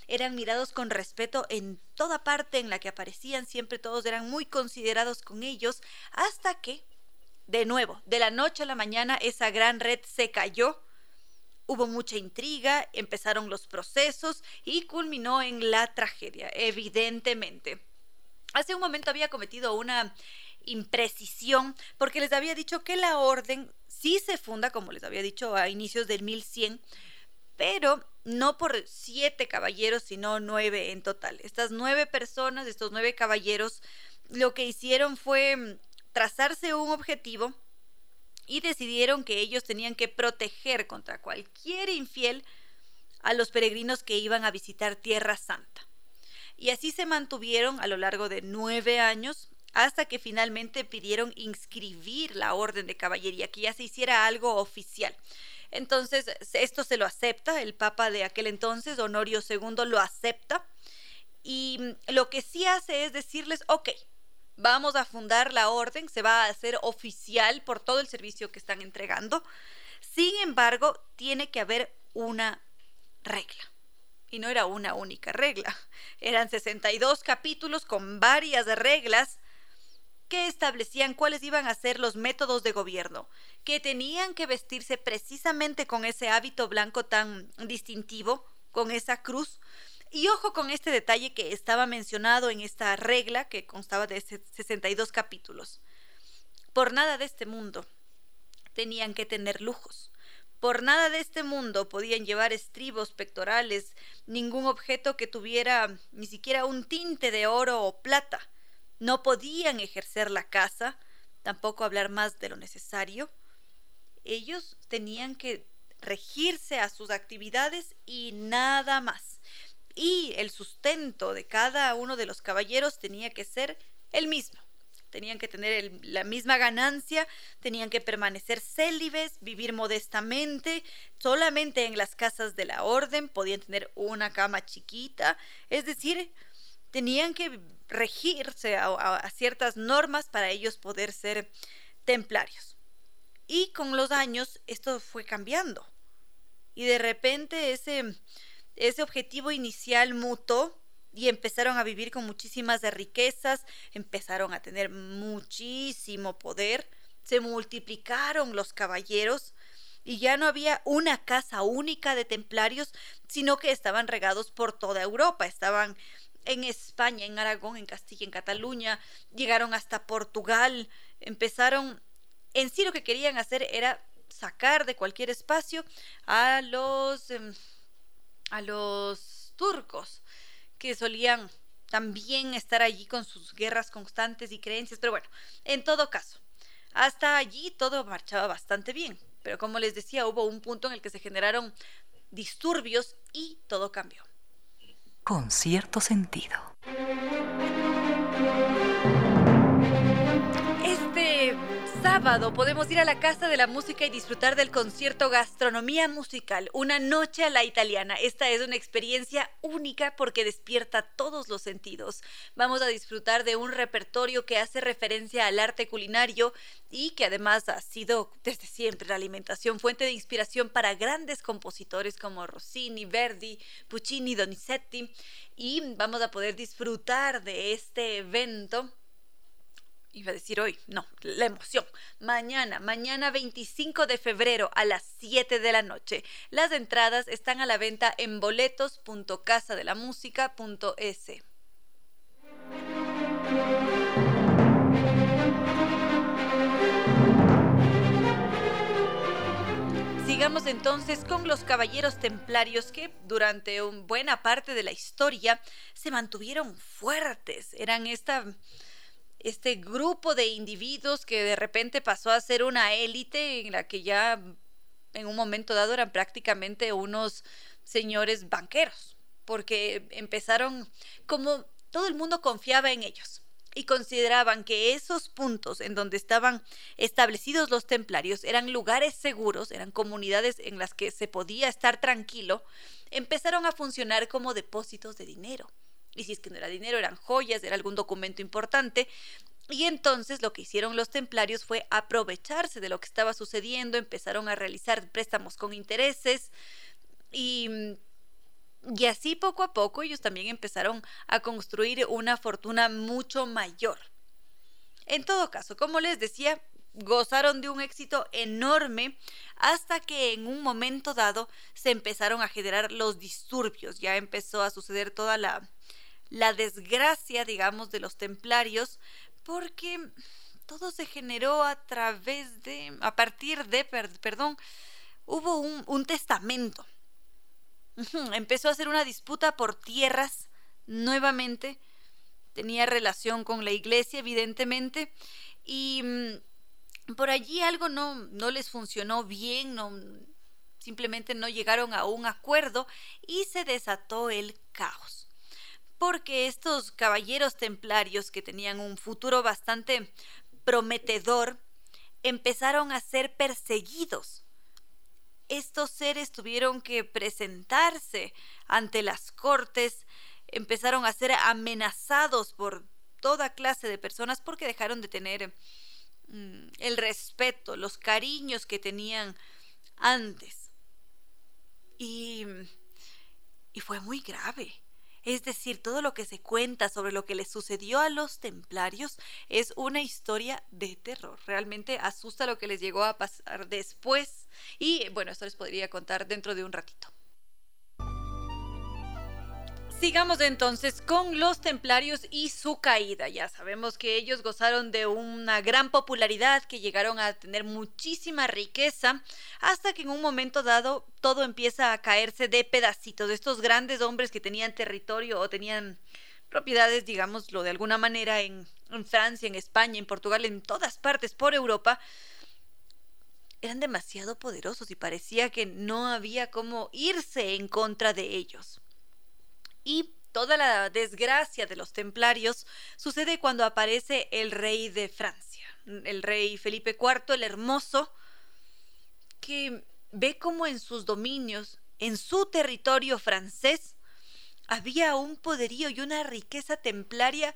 Eran mirados con respeto en toda parte en la que aparecían, siempre todos eran muy considerados con ellos, hasta que, de nuevo, de la noche a la mañana esa gran red se cayó Hubo mucha intriga, empezaron los procesos y culminó en la tragedia, evidentemente. Hace un momento había cometido una imprecisión porque les había dicho que la orden sí se funda, como les había dicho, a inicios del 1100, pero no por siete caballeros, sino nueve en total. Estas nueve personas, estos nueve caballeros, lo que hicieron fue trazarse un objetivo y decidieron que ellos tenían que proteger contra cualquier infiel a los peregrinos que iban a visitar Tierra Santa. Y así se mantuvieron a lo largo de nueve años hasta que finalmente pidieron inscribir la orden de caballería, que ya se hiciera algo oficial. Entonces, esto se lo acepta, el Papa de aquel entonces, Honorio II, lo acepta. Y lo que sí hace es decirles, ok, vamos a fundar la orden, se va a hacer oficial por todo el servicio que están entregando. Sin embargo, tiene que haber una regla. Y no era una única regla, eran 62 capítulos con varias reglas que establecían cuáles iban a ser los métodos de gobierno, que tenían que vestirse precisamente con ese hábito blanco tan distintivo, con esa cruz. Y ojo con este detalle que estaba mencionado en esta regla que constaba de 62 capítulos. Por nada de este mundo tenían que tener lujos. Por nada de este mundo podían llevar estribos pectorales, ningún objeto que tuviera ni siquiera un tinte de oro o plata no podían ejercer la casa, tampoco hablar más de lo necesario. Ellos tenían que regirse a sus actividades y nada más. Y el sustento de cada uno de los caballeros tenía que ser el mismo. Tenían que tener la misma ganancia, tenían que permanecer célibes, vivir modestamente, solamente en las casas de la orden, podían tener una cama chiquita, es decir, tenían que regirse a, ciertas normas para ellos poder ser templarios. Y con los años esto fue cambiando. Y de repente ese, ese objetivo inicial mutó y empezaron a vivir con muchísimas riquezas, empezaron a tener muchísimo poder, se multiplicaron los caballeros y ya no había una casa única de templarios, sino que estaban regados por toda Europa, estaban en España, en Aragón, en Castilla, en Cataluña, llegaron hasta Portugal, empezaron, en sí lo que querían hacer era sacar de cualquier espacio a los, em, a los turcos, que solían también estar allí con sus guerras constantes y creencias, pero bueno, en todo caso, hasta allí todo marchaba bastante bien, pero como les decía, hubo un punto en el que se generaron disturbios y todo cambió con cierto sentido. Sábado podemos ir a la Casa de la Música y disfrutar del concierto Gastronomía Musical, una noche a la italiana. Esta es una experiencia única porque despierta todos los sentidos. Vamos a disfrutar de un repertorio que hace referencia al arte culinario y que además ha sido desde siempre la alimentación fuente de inspiración para grandes compositores como Rossini, Verdi, Puccini, Donizetti y vamos a poder disfrutar de este evento iba a decir hoy, no, la emoción. Mañana, mañana 25 de febrero a las 7 de la noche. Las entradas están a la venta en boletos.casadelamusica.es. Sigamos entonces con los caballeros templarios que durante una buena parte de la historia se mantuvieron fuertes. Eran esta este grupo de individuos que de repente pasó a ser una élite en la que ya en un momento dado eran prácticamente unos señores banqueros, porque empezaron como todo el mundo confiaba en ellos y consideraban que esos puntos en donde estaban establecidos los templarios eran lugares seguros, eran comunidades en las que se podía estar tranquilo, empezaron a funcionar como depósitos de dinero y si es que no era dinero, eran joyas, era algún documento importante. Y entonces lo que hicieron los templarios fue aprovecharse de lo que estaba sucediendo, empezaron a realizar préstamos con intereses y, y así poco a poco ellos también empezaron a construir una fortuna mucho mayor. En todo caso, como les decía, gozaron de un éxito enorme hasta que en un momento dado se empezaron a generar los disturbios, ya empezó a suceder toda la, la desgracia, digamos, de los templarios, porque todo se generó a través de, a partir de, perdón, hubo un, un testamento. Empezó a ser una disputa por tierras nuevamente, tenía relación con la iglesia, evidentemente, y mm, por allí algo no, no les funcionó bien, no, simplemente no llegaron a un acuerdo y se desató el caos. Porque estos caballeros templarios que tenían un futuro bastante prometedor empezaron a ser perseguidos. Estos seres tuvieron que presentarse ante las cortes, empezaron a ser amenazados por toda clase de personas porque dejaron de tener mm, el respeto, los cariños que tenían antes. Y, y fue muy grave. Es decir, todo lo que se cuenta sobre lo que le sucedió a los templarios es una historia de terror. Realmente asusta lo que les llegó a pasar después. Y bueno, esto les podría contar dentro de un ratito. Sigamos entonces con los templarios y su caída. Ya sabemos que ellos gozaron de una gran popularidad, que llegaron a tener muchísima riqueza, hasta que en un momento dado todo empieza a caerse de pedacitos. Estos grandes hombres que tenían territorio o tenían propiedades, digámoslo de alguna manera, en Francia, en España, en Portugal, en todas partes por Europa, eran demasiado poderosos y parecía que no había cómo irse en contra de ellos. Y toda la desgracia de los templarios sucede cuando aparece el rey de Francia, el rey Felipe IV, el hermoso, que ve como en sus dominios, en su territorio francés, había un poderío y una riqueza templaria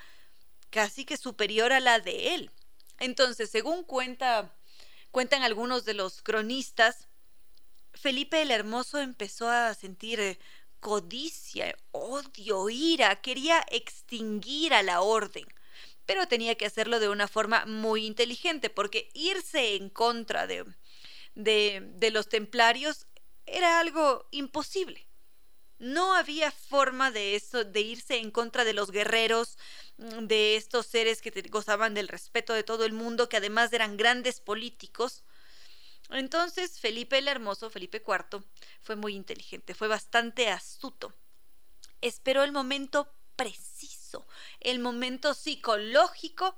casi que superior a la de él. Entonces, según cuenta, cuentan algunos de los cronistas, Felipe el Hermoso empezó a sentir codicia, odio, ira, quería extinguir a la orden. Pero tenía que hacerlo de una forma muy inteligente, porque irse en contra de, de, de los templarios era algo imposible. No había forma de eso, de irse en contra de los guerreros, de estos seres que gozaban del respeto de todo el mundo, que además eran grandes políticos. Entonces Felipe el Hermoso, Felipe IV, fue muy inteligente, fue bastante astuto. Esperó el momento preciso, el momento psicológico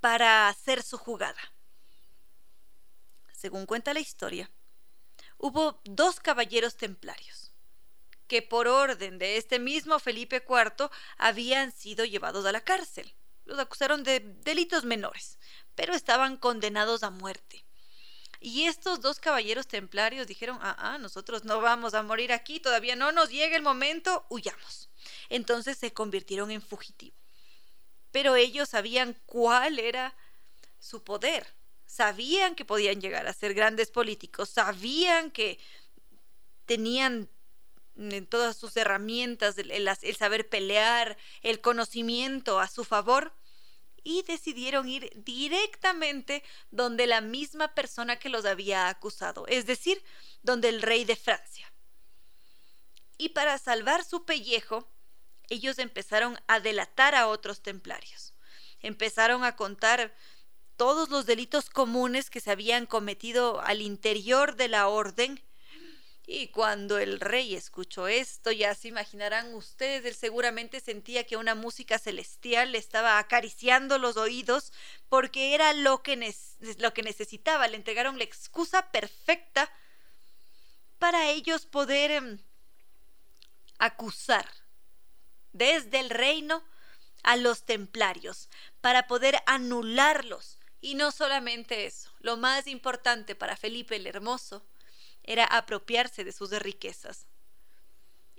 para hacer su jugada. Según cuenta la historia, hubo dos caballeros templarios que por orden de este mismo Felipe IV habían sido llevados a la cárcel. Los acusaron de delitos menores, pero estaban condenados a muerte. Y estos dos caballeros templarios dijeron, ah, ah, nosotros no vamos a morir aquí, todavía no nos llega el momento, huyamos. Entonces se convirtieron en fugitivos. Pero ellos sabían cuál era su poder, sabían que podían llegar a ser grandes políticos, sabían que tenían en todas sus herramientas el, el, saber pelear, el conocimiento a su favor, y decidieron ir directamente donde la misma persona que los había acusado, es decir, donde el rey de Francia. Y para salvar su pellejo, ellos empezaron a delatar a otros templarios. Empezaron a contar todos los delitos comunes que se habían cometido al interior de la orden y cuando el rey escuchó esto, ya se imaginarán ustedes, él seguramente sentía que una música celestial le estaba acariciando los oídos porque era lo que, lo que necesitaba. Le entregaron la excusa perfecta para ellos poder em, acusar desde el reino a los templarios, para poder anularlos. Y no solamente eso, lo más importante para Felipe el Hermoso era apropiarse de sus riquezas.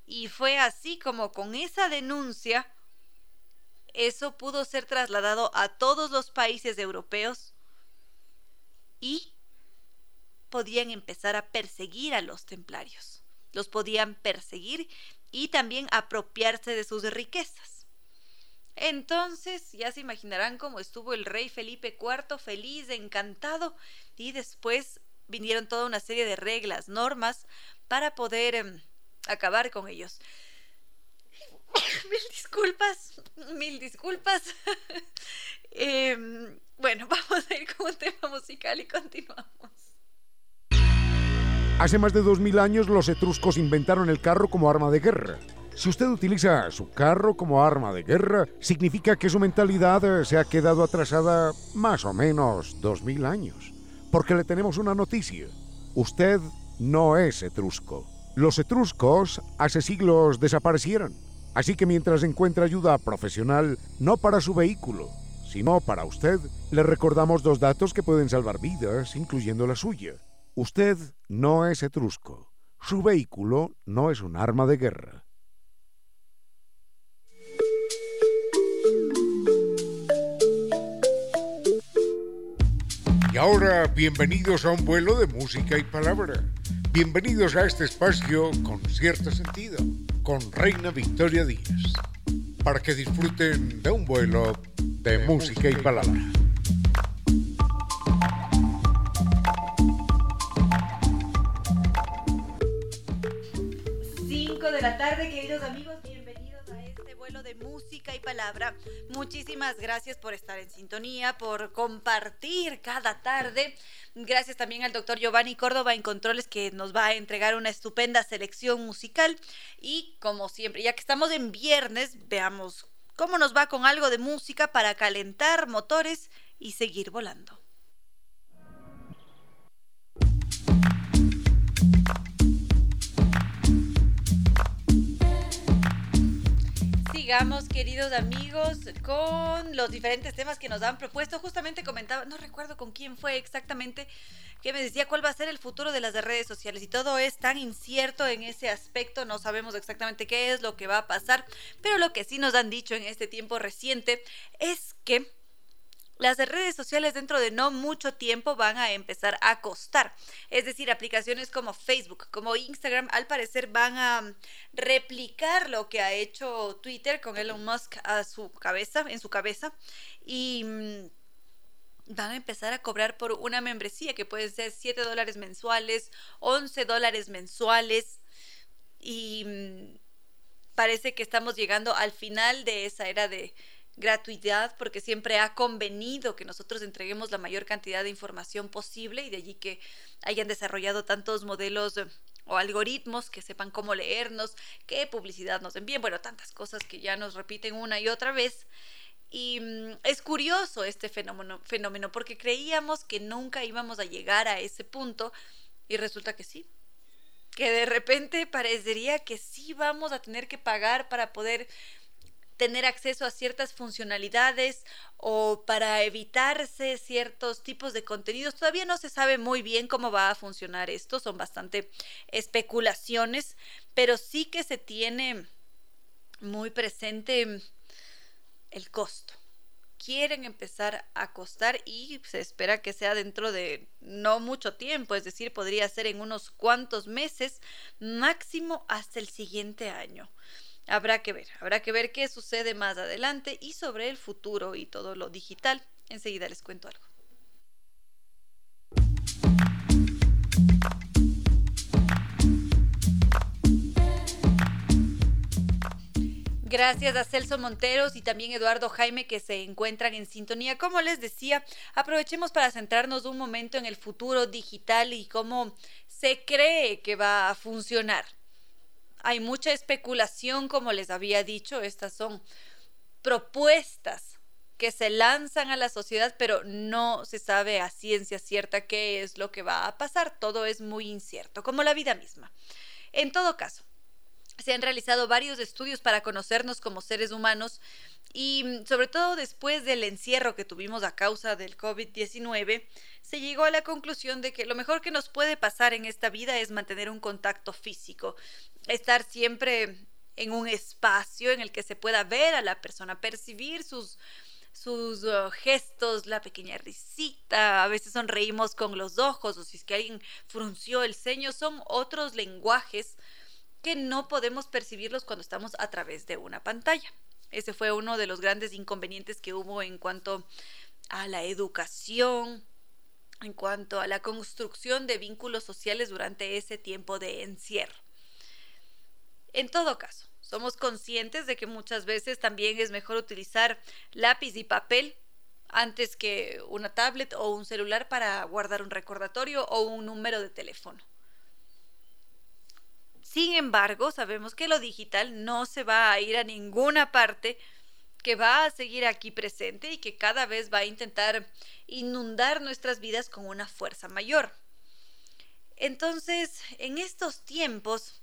Y fue así como con esa denuncia eso pudo ser trasladado a todos los países europeos y podían empezar a perseguir a los templarios. Los podían perseguir y también apropiarse de sus riquezas. Entonces ya se imaginarán cómo estuvo el rey Felipe IV feliz, encantado, y después vinieron toda una serie de reglas, normas para poder em, acabar con ellos. mil disculpas, mil disculpas. Em, bueno, vamos a ir con un tema musical y continuamos. Hace más de dos mil años los etruscos inventaron el carro como arma de guerra. Si usted utiliza su carro como arma de guerra, significa que su mentalidad eh, se ha quedado atrasada más o menos dos mil años. Porque le tenemos una noticia. Usted no es etrusco. Los etruscos hace siglos desaparecieron. Así que mientras encuentra ayuda profesional, no para su vehículo, sino para usted, le recordamos dos datos que pueden salvar vidas, incluyendo la suya. Usted no es etrusco. Su vehículo no es un arma de guerra. Y ahora, bienvenidos a un vuelo de música y palabra. Bienvenidos a este espacio con cierto sentido, con Reina Victoria Díaz, para que disfruten de un vuelo de, música, y palabra. 5 de la tarde, queridos amigos música y palabra. Muchísimas gracias por estar en sintonía, por compartir cada tarde. Gracias también al doctor Giovanni Córdoba en Controles que nos va a entregar una estupenda selección musical. Y como siempre, ya que estamos en viernes, veamos cómo nos va con algo de música para calentar motores y seguir volando. Sigamos, queridos amigos, con los diferentes temas que nos han propuesto. Justamente comentaba, no recuerdo con quién fue exactamente, que me decía cuál va a ser el futuro de las redes sociales. Y todo es tan incierto en ese aspecto, no sabemos exactamente qué es lo que va a pasar. Pero lo que sí nos han dicho en este tiempo reciente es que las redes sociales dentro de no mucho tiempo van a empezar a costar. Es decir, aplicaciones como Facebook, como Instagram, al parecer van a replicar lo que ha hecho Twitter con Elon Musk a su cabeza, en su cabeza. Y mm, van a empezar a cobrar por una membresía que puede ser 7 dólares mensuales, 11 dólares mensuales. Y mm, parece que estamos llegando al final de esa era de gratuidad porque siempre ha convenido que nosotros entreguemos la mayor cantidad de información posible y de allí que hayan desarrollado tantos modelos eh, o algoritmos que sepan cómo leernos, qué publicidad nos envíen, bueno, tantas cosas que ya nos repiten una y otra vez. Y mm, es curioso este fenómeno, fenómeno porque creíamos que nunca íbamos a llegar a ese punto y resulta que sí, que de repente parecería que sí vamos a tener que pagar para poder tener acceso a ciertas funcionalidades o para evitarse ciertos tipos de contenidos. Todavía no se sabe muy bien cómo va a funcionar esto, son bastante especulaciones, pero sí que se tiene muy presente el costo. Quieren empezar a costar y se espera que sea dentro de no mucho tiempo, es decir, podría ser en unos cuantos meses, máximo hasta el siguiente año. Habrá que ver, habrá que ver qué sucede más adelante y sobre el futuro y todo lo digital. Enseguida les cuento algo. Gracias a Celso Monteros y también Eduardo Jaime que se encuentran en sintonía. Como les decía, aprovechemos para centrarnos un momento en el futuro digital y cómo se cree que va a funcionar. Hay mucha especulación, como les había dicho, estas son propuestas que se lanzan a la sociedad, pero no se sabe a ciencia cierta qué es lo que va a pasar. Todo es muy incierto, como la vida misma. En todo caso, se han realizado varios estudios para conocernos como seres humanos y mm, sobre todo después del encierro que tuvimos a causa del COVID-19, se llegó a la conclusión de que lo mejor que nos puede pasar en esta vida es mantener un contacto físico, estar siempre en un espacio en el que se pueda ver a la persona, percibir sus sus uh, gestos, la pequeña risita, a veces sonreímos con los ojos o si es que alguien frunció el ceño, son otros lenguajes que no podemos percibirlos cuando estamos a través de una pantalla. Ese fue uno de los grandes inconvenientes que hubo en cuanto a la educación, en cuanto a la construcción de vínculos sociales durante ese tiempo de encierro. En todo caso, somos conscientes de que muchas veces también es mejor utilizar lápiz y papel antes que una tablet o un celular para guardar un recordatorio o un número de teléfono. Sin embargo, sabemos que lo digital no se va a ir a ninguna parte, que va a seguir aquí presente y que cada vez va a intentar inundar nuestras vidas con una fuerza mayor. Entonces, en estos tiempos,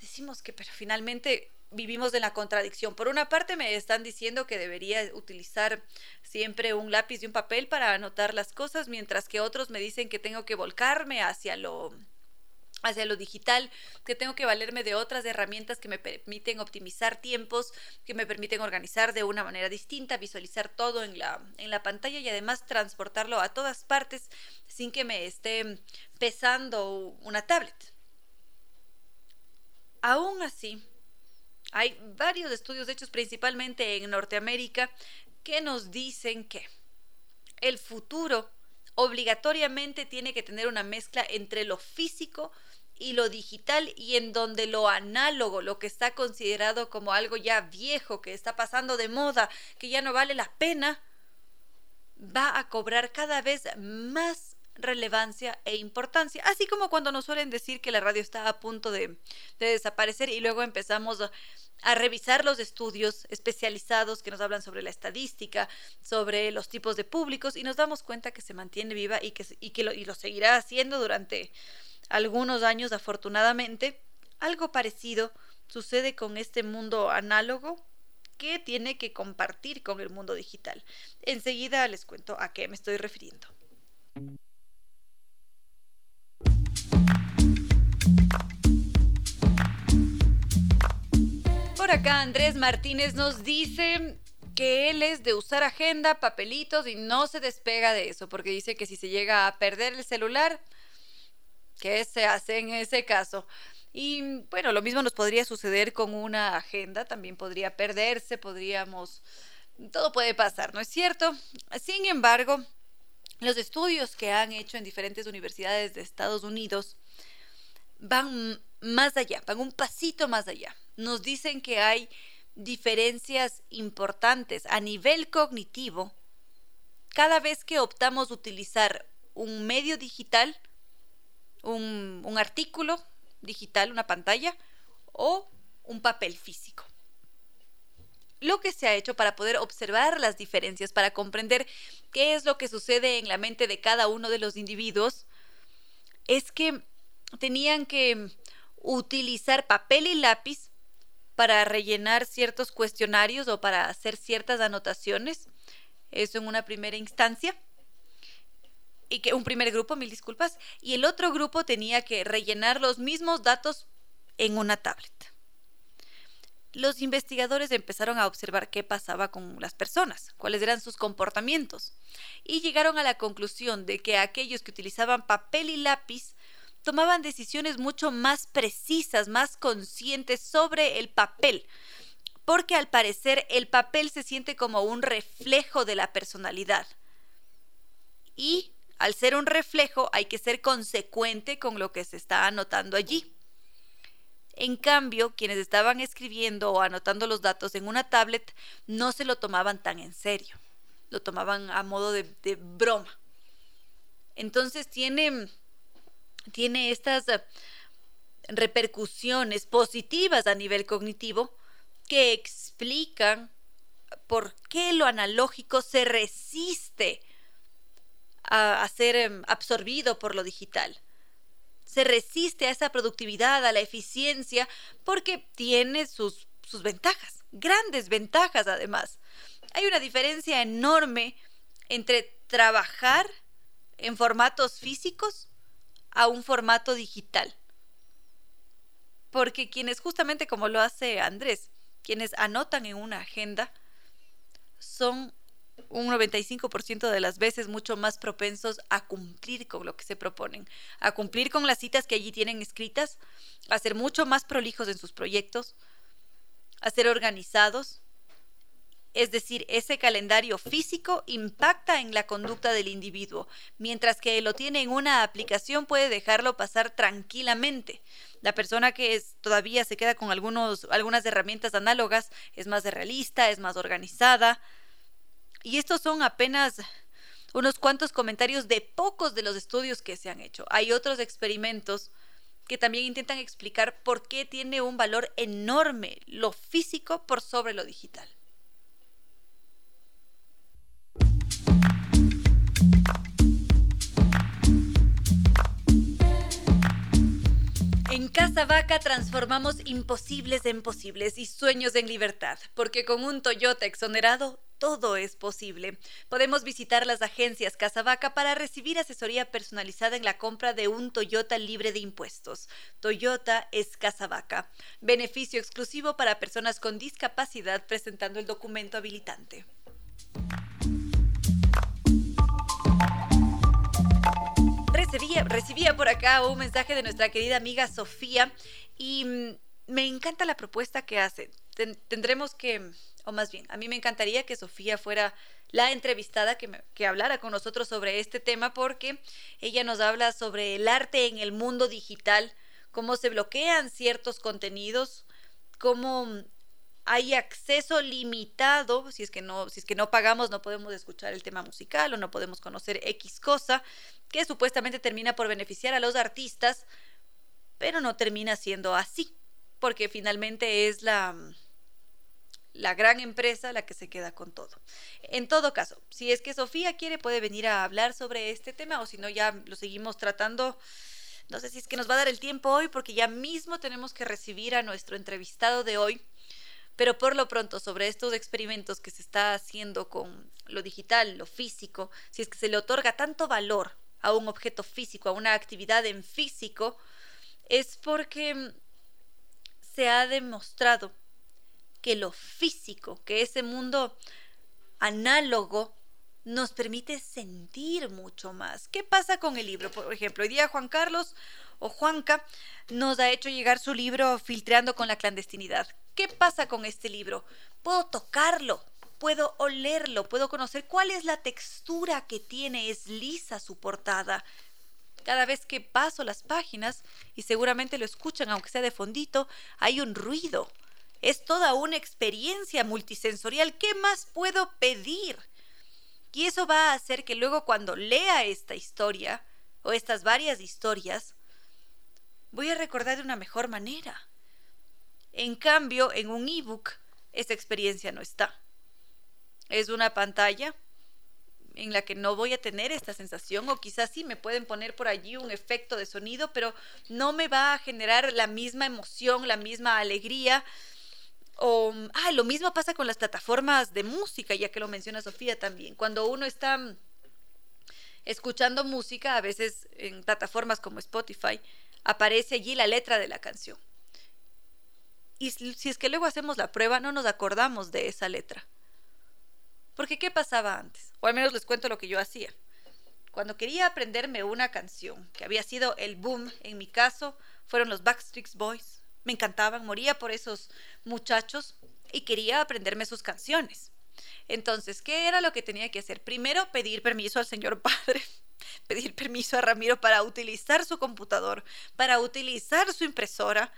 decimos que, pero finalmente vivimos en la contradicción. Por una parte me están diciendo que debería utilizar siempre un lápiz y un papel para anotar las cosas, mientras que otros me dicen que tengo que volcarme hacia lo hacia lo digital, que tengo que valerme de otras herramientas que me permiten optimizar tiempos, que me permiten organizar de una manera distinta, visualizar todo en la, en la pantalla y además transportarlo a todas partes sin que me esté pesando una tablet. Aún así, hay varios estudios hechos principalmente en Norteamérica que nos dicen que el futuro obligatoriamente tiene que tener una mezcla entre lo físico y lo digital y en donde lo análogo, lo que está considerado como algo ya viejo, que está pasando de moda, que ya no vale la pena, va a cobrar cada vez más relevancia e importancia, así como cuando nos suelen decir que la radio está a punto de, desaparecer y luego empezamos a, revisar los estudios especializados que nos hablan sobre la estadística, sobre los tipos de públicos y nos damos cuenta que se mantiene viva y que, lo, y lo seguirá haciendo durante algunos años afortunadamente. Algo parecido sucede con este mundo análogo que tiene que compartir con el mundo digital. Enseguida les cuento a qué me estoy refiriendo. Por acá Andrés Martínez nos dice que él es de usar agenda, papelitos y no se despega de eso, porque dice que si se llega a perder el celular, ¿qué se hace en ese caso? Y bueno, lo mismo nos podría suceder con una agenda, también podría perderse, podríamos, todo puede pasar, ¿no es cierto? Sin embargo, los estudios que han hecho en diferentes universidades de Estados Unidos van más allá, van un pasito más allá. Nos dicen que hay diferencias importantes a nivel cognitivo cada vez que optamos utilizar un medio digital, un, un artículo digital, una pantalla o un papel físico. Lo que se ha hecho para poder observar las diferencias, para comprender qué es lo que sucede en la mente de cada uno de los individuos, es que tenían que utilizar papel y lápiz para rellenar ciertos cuestionarios o para hacer ciertas anotaciones. Eso en una primera instancia. Y que un primer grupo, mil disculpas, y el otro grupo tenía que rellenar los mismos datos en una tablet. Los investigadores empezaron a observar qué pasaba con las personas, cuáles eran sus comportamientos, y llegaron a la conclusión de que aquellos que utilizaban papel y lápiz tomaban decisiones mucho más precisas, más conscientes sobre el papel, porque al parecer el papel se siente como un reflejo de la personalidad. Y al ser un reflejo hay que ser consecuente con lo que se está anotando allí. En cambio, quienes estaban escribiendo o anotando los datos en una tablet no se lo tomaban tan en serio, lo tomaban a modo de, broma. Entonces tiene tiene estas eh, repercusiones positivas a nivel cognitivo que explican por qué lo analógico se resiste a, ser em, absorbido por lo digital. Se resiste a esa productividad, a la eficiencia, porque tiene sus, sus ventajas, grandes ventajas además. Hay una diferencia enorme entre trabajar en formatos físicos a un formato digital. Porque quienes justamente como lo hace Andrés, quienes anotan en una agenda, son un 95% de las veces mucho más propensos a cumplir con lo que se proponen, a cumplir con las citas que allí tienen escritas, a ser mucho más prolijos en sus proyectos, a ser organizados es decir, ese calendario físico impacta en la conducta del individuo, mientras que lo tiene en una aplicación puede dejarlo pasar tranquilamente. La persona que todavía se queda con algunos, algunas herramientas análogas es más realista, es más organizada. Y estos son apenas unos cuantos comentarios de pocos de los estudios que se han hecho. Hay otros experimentos que también intentan explicar por qué tiene un valor enorme lo físico por sobre lo digital. Casa Vaca transformamos imposibles en posibles y sueños en libertad, porque con un Toyota exonerado todo es posible. Podemos visitar las agencias Casa Vaca para recibir asesoría personalizada en la compra de un Toyota libre de impuestos. Toyota es Casa Vaca. Beneficio exclusivo para personas con discapacidad presentando el documento habilitante. Recibía, por acá un mensaje de nuestra querida amiga Sofía y mm, me encanta la propuesta que hace. tendremos que, o más bien, a mí me encantaría que Sofía fuera la entrevistada que, que hablara con nosotros sobre este tema porque ella nos habla sobre el arte en el mundo digital, cómo se bloquean ciertos contenidos, cómo hay acceso limitado, si es que no, si es que no pagamos, no podemos escuchar el tema musical o no podemos conocer X cosa, que supuestamente termina por beneficiar a los artistas, pero no termina siendo así, porque finalmente es la la gran empresa la que se queda con todo. En todo caso, si es que Sofía quiere puede venir a hablar sobre este tema o si no ya lo seguimos tratando. No sé si es que nos va a dar el tiempo hoy porque ya mismo tenemos que recibir a nuestro entrevistado de hoy pero por lo pronto, sobre estos experimentos que se está haciendo con lo digital, lo físico, si es que se le otorga tanto valor a un objeto físico, a una actividad en físico, es porque se ha demostrado que lo físico, que ese mundo análogo, nos permite sentir mucho más. ¿Qué pasa con el libro? Por ejemplo, hoy día Juan Carlos o Juanca nos ha hecho llegar su libro Filtreando con la clandestinidad. ¿Qué pasa con este libro? Puedo tocarlo, puedo olerlo, puedo conocer cuál es la textura que tiene, es lisa su portada. Cada vez que paso las páginas, y seguramente lo escuchan aunque sea de fondito, hay un ruido. Es toda una experiencia multisensorial. ¿Qué más puedo pedir? Y eso va a hacer que luego cuando lea esta historia, o estas varias historias, voy a recordar de una mejor manera. En cambio, en un ebook, esa experiencia no está. Es una pantalla en la que no voy a tener esta sensación o quizás sí me pueden poner por allí un efecto de sonido, pero no me va a generar la misma emoción, la misma alegría. O, ah, lo mismo pasa con las plataformas de música, ya que lo menciona Sofía también. Cuando uno está escuchando música, a veces en plataformas como Spotify, aparece allí la letra de la canción. Y si es que luego hacemos la prueba, no nos acordamos de esa letra. Porque ¿qué pasaba antes? O al menos les cuento lo que yo hacía. Cuando quería aprenderme una canción, que había sido el boom en mi caso, fueron los Backstreet Boys. Me encantaban, moría por esos muchachos y quería aprenderme sus canciones. Entonces, ¿qué era lo que tenía que hacer? Primero, pedir permiso al señor padre, pedir permiso a Ramiro para utilizar su computador, para utilizar su impresora,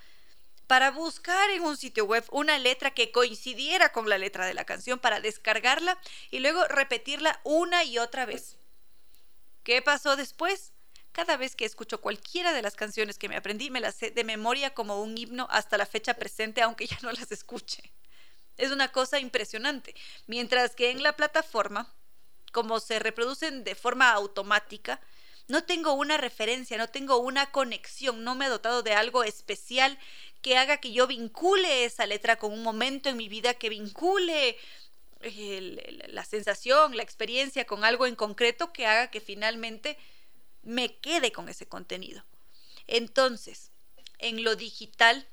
para buscar en un sitio web una letra que coincidiera con la letra de la canción, para descargarla y luego repetirla una y otra vez. ¿Qué pasó después? Cada vez que escucho cualquiera de las canciones que me aprendí, me las sé de memoria como un himno hasta la fecha presente, aunque ya no las escuche. Es una cosa impresionante. Mientras que en la plataforma, como se reproducen de forma automática, no tengo una referencia, no tengo una conexión, no me he dotado de algo especial que haga que yo vincule esa letra con un momento en mi vida, que vincule la sensación, la experiencia con algo en concreto que haga que finalmente me quede con ese contenido. Entonces, en lo digital,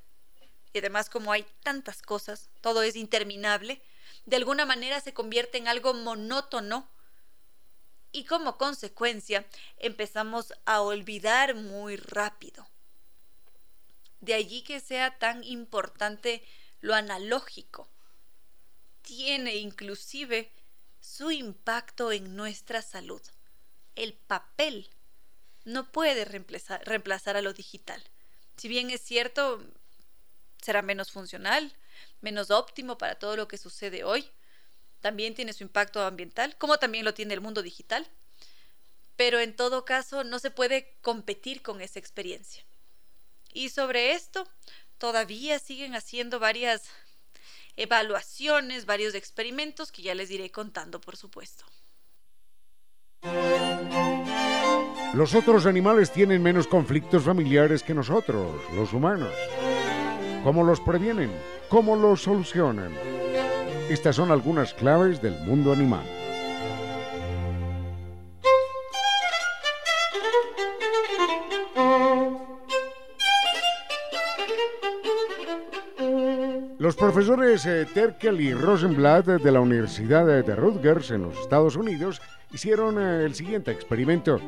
y además como hay tantas cosas, todo es interminable, de alguna manera se convierte en algo monótono y como consecuencia empezamos a olvidar muy rápido. De allí que sea tan importante lo analógico. Tiene inclusive su impacto en nuestra salud. El papel no puede reemplazar, reemplazar a lo digital. Si bien es cierto, será menos funcional, menos óptimo para todo lo que sucede hoy, también tiene su impacto ambiental, como también lo tiene el mundo digital, pero en todo caso no se puede competir con esa experiencia. Y sobre esto todavía siguen haciendo varias evaluaciones, varios experimentos que ya les iré contando, por supuesto. Los otros animales tienen menos conflictos familiares que nosotros, los humanos. ¿Cómo los previenen? ¿Cómo los solucionan? Estas son algunas claves del mundo animal. Los profesores eh, Terkel y Rosenblatt de la Universidad de Rutgers en los Estados Unidos hicieron eh, el siguiente experimento.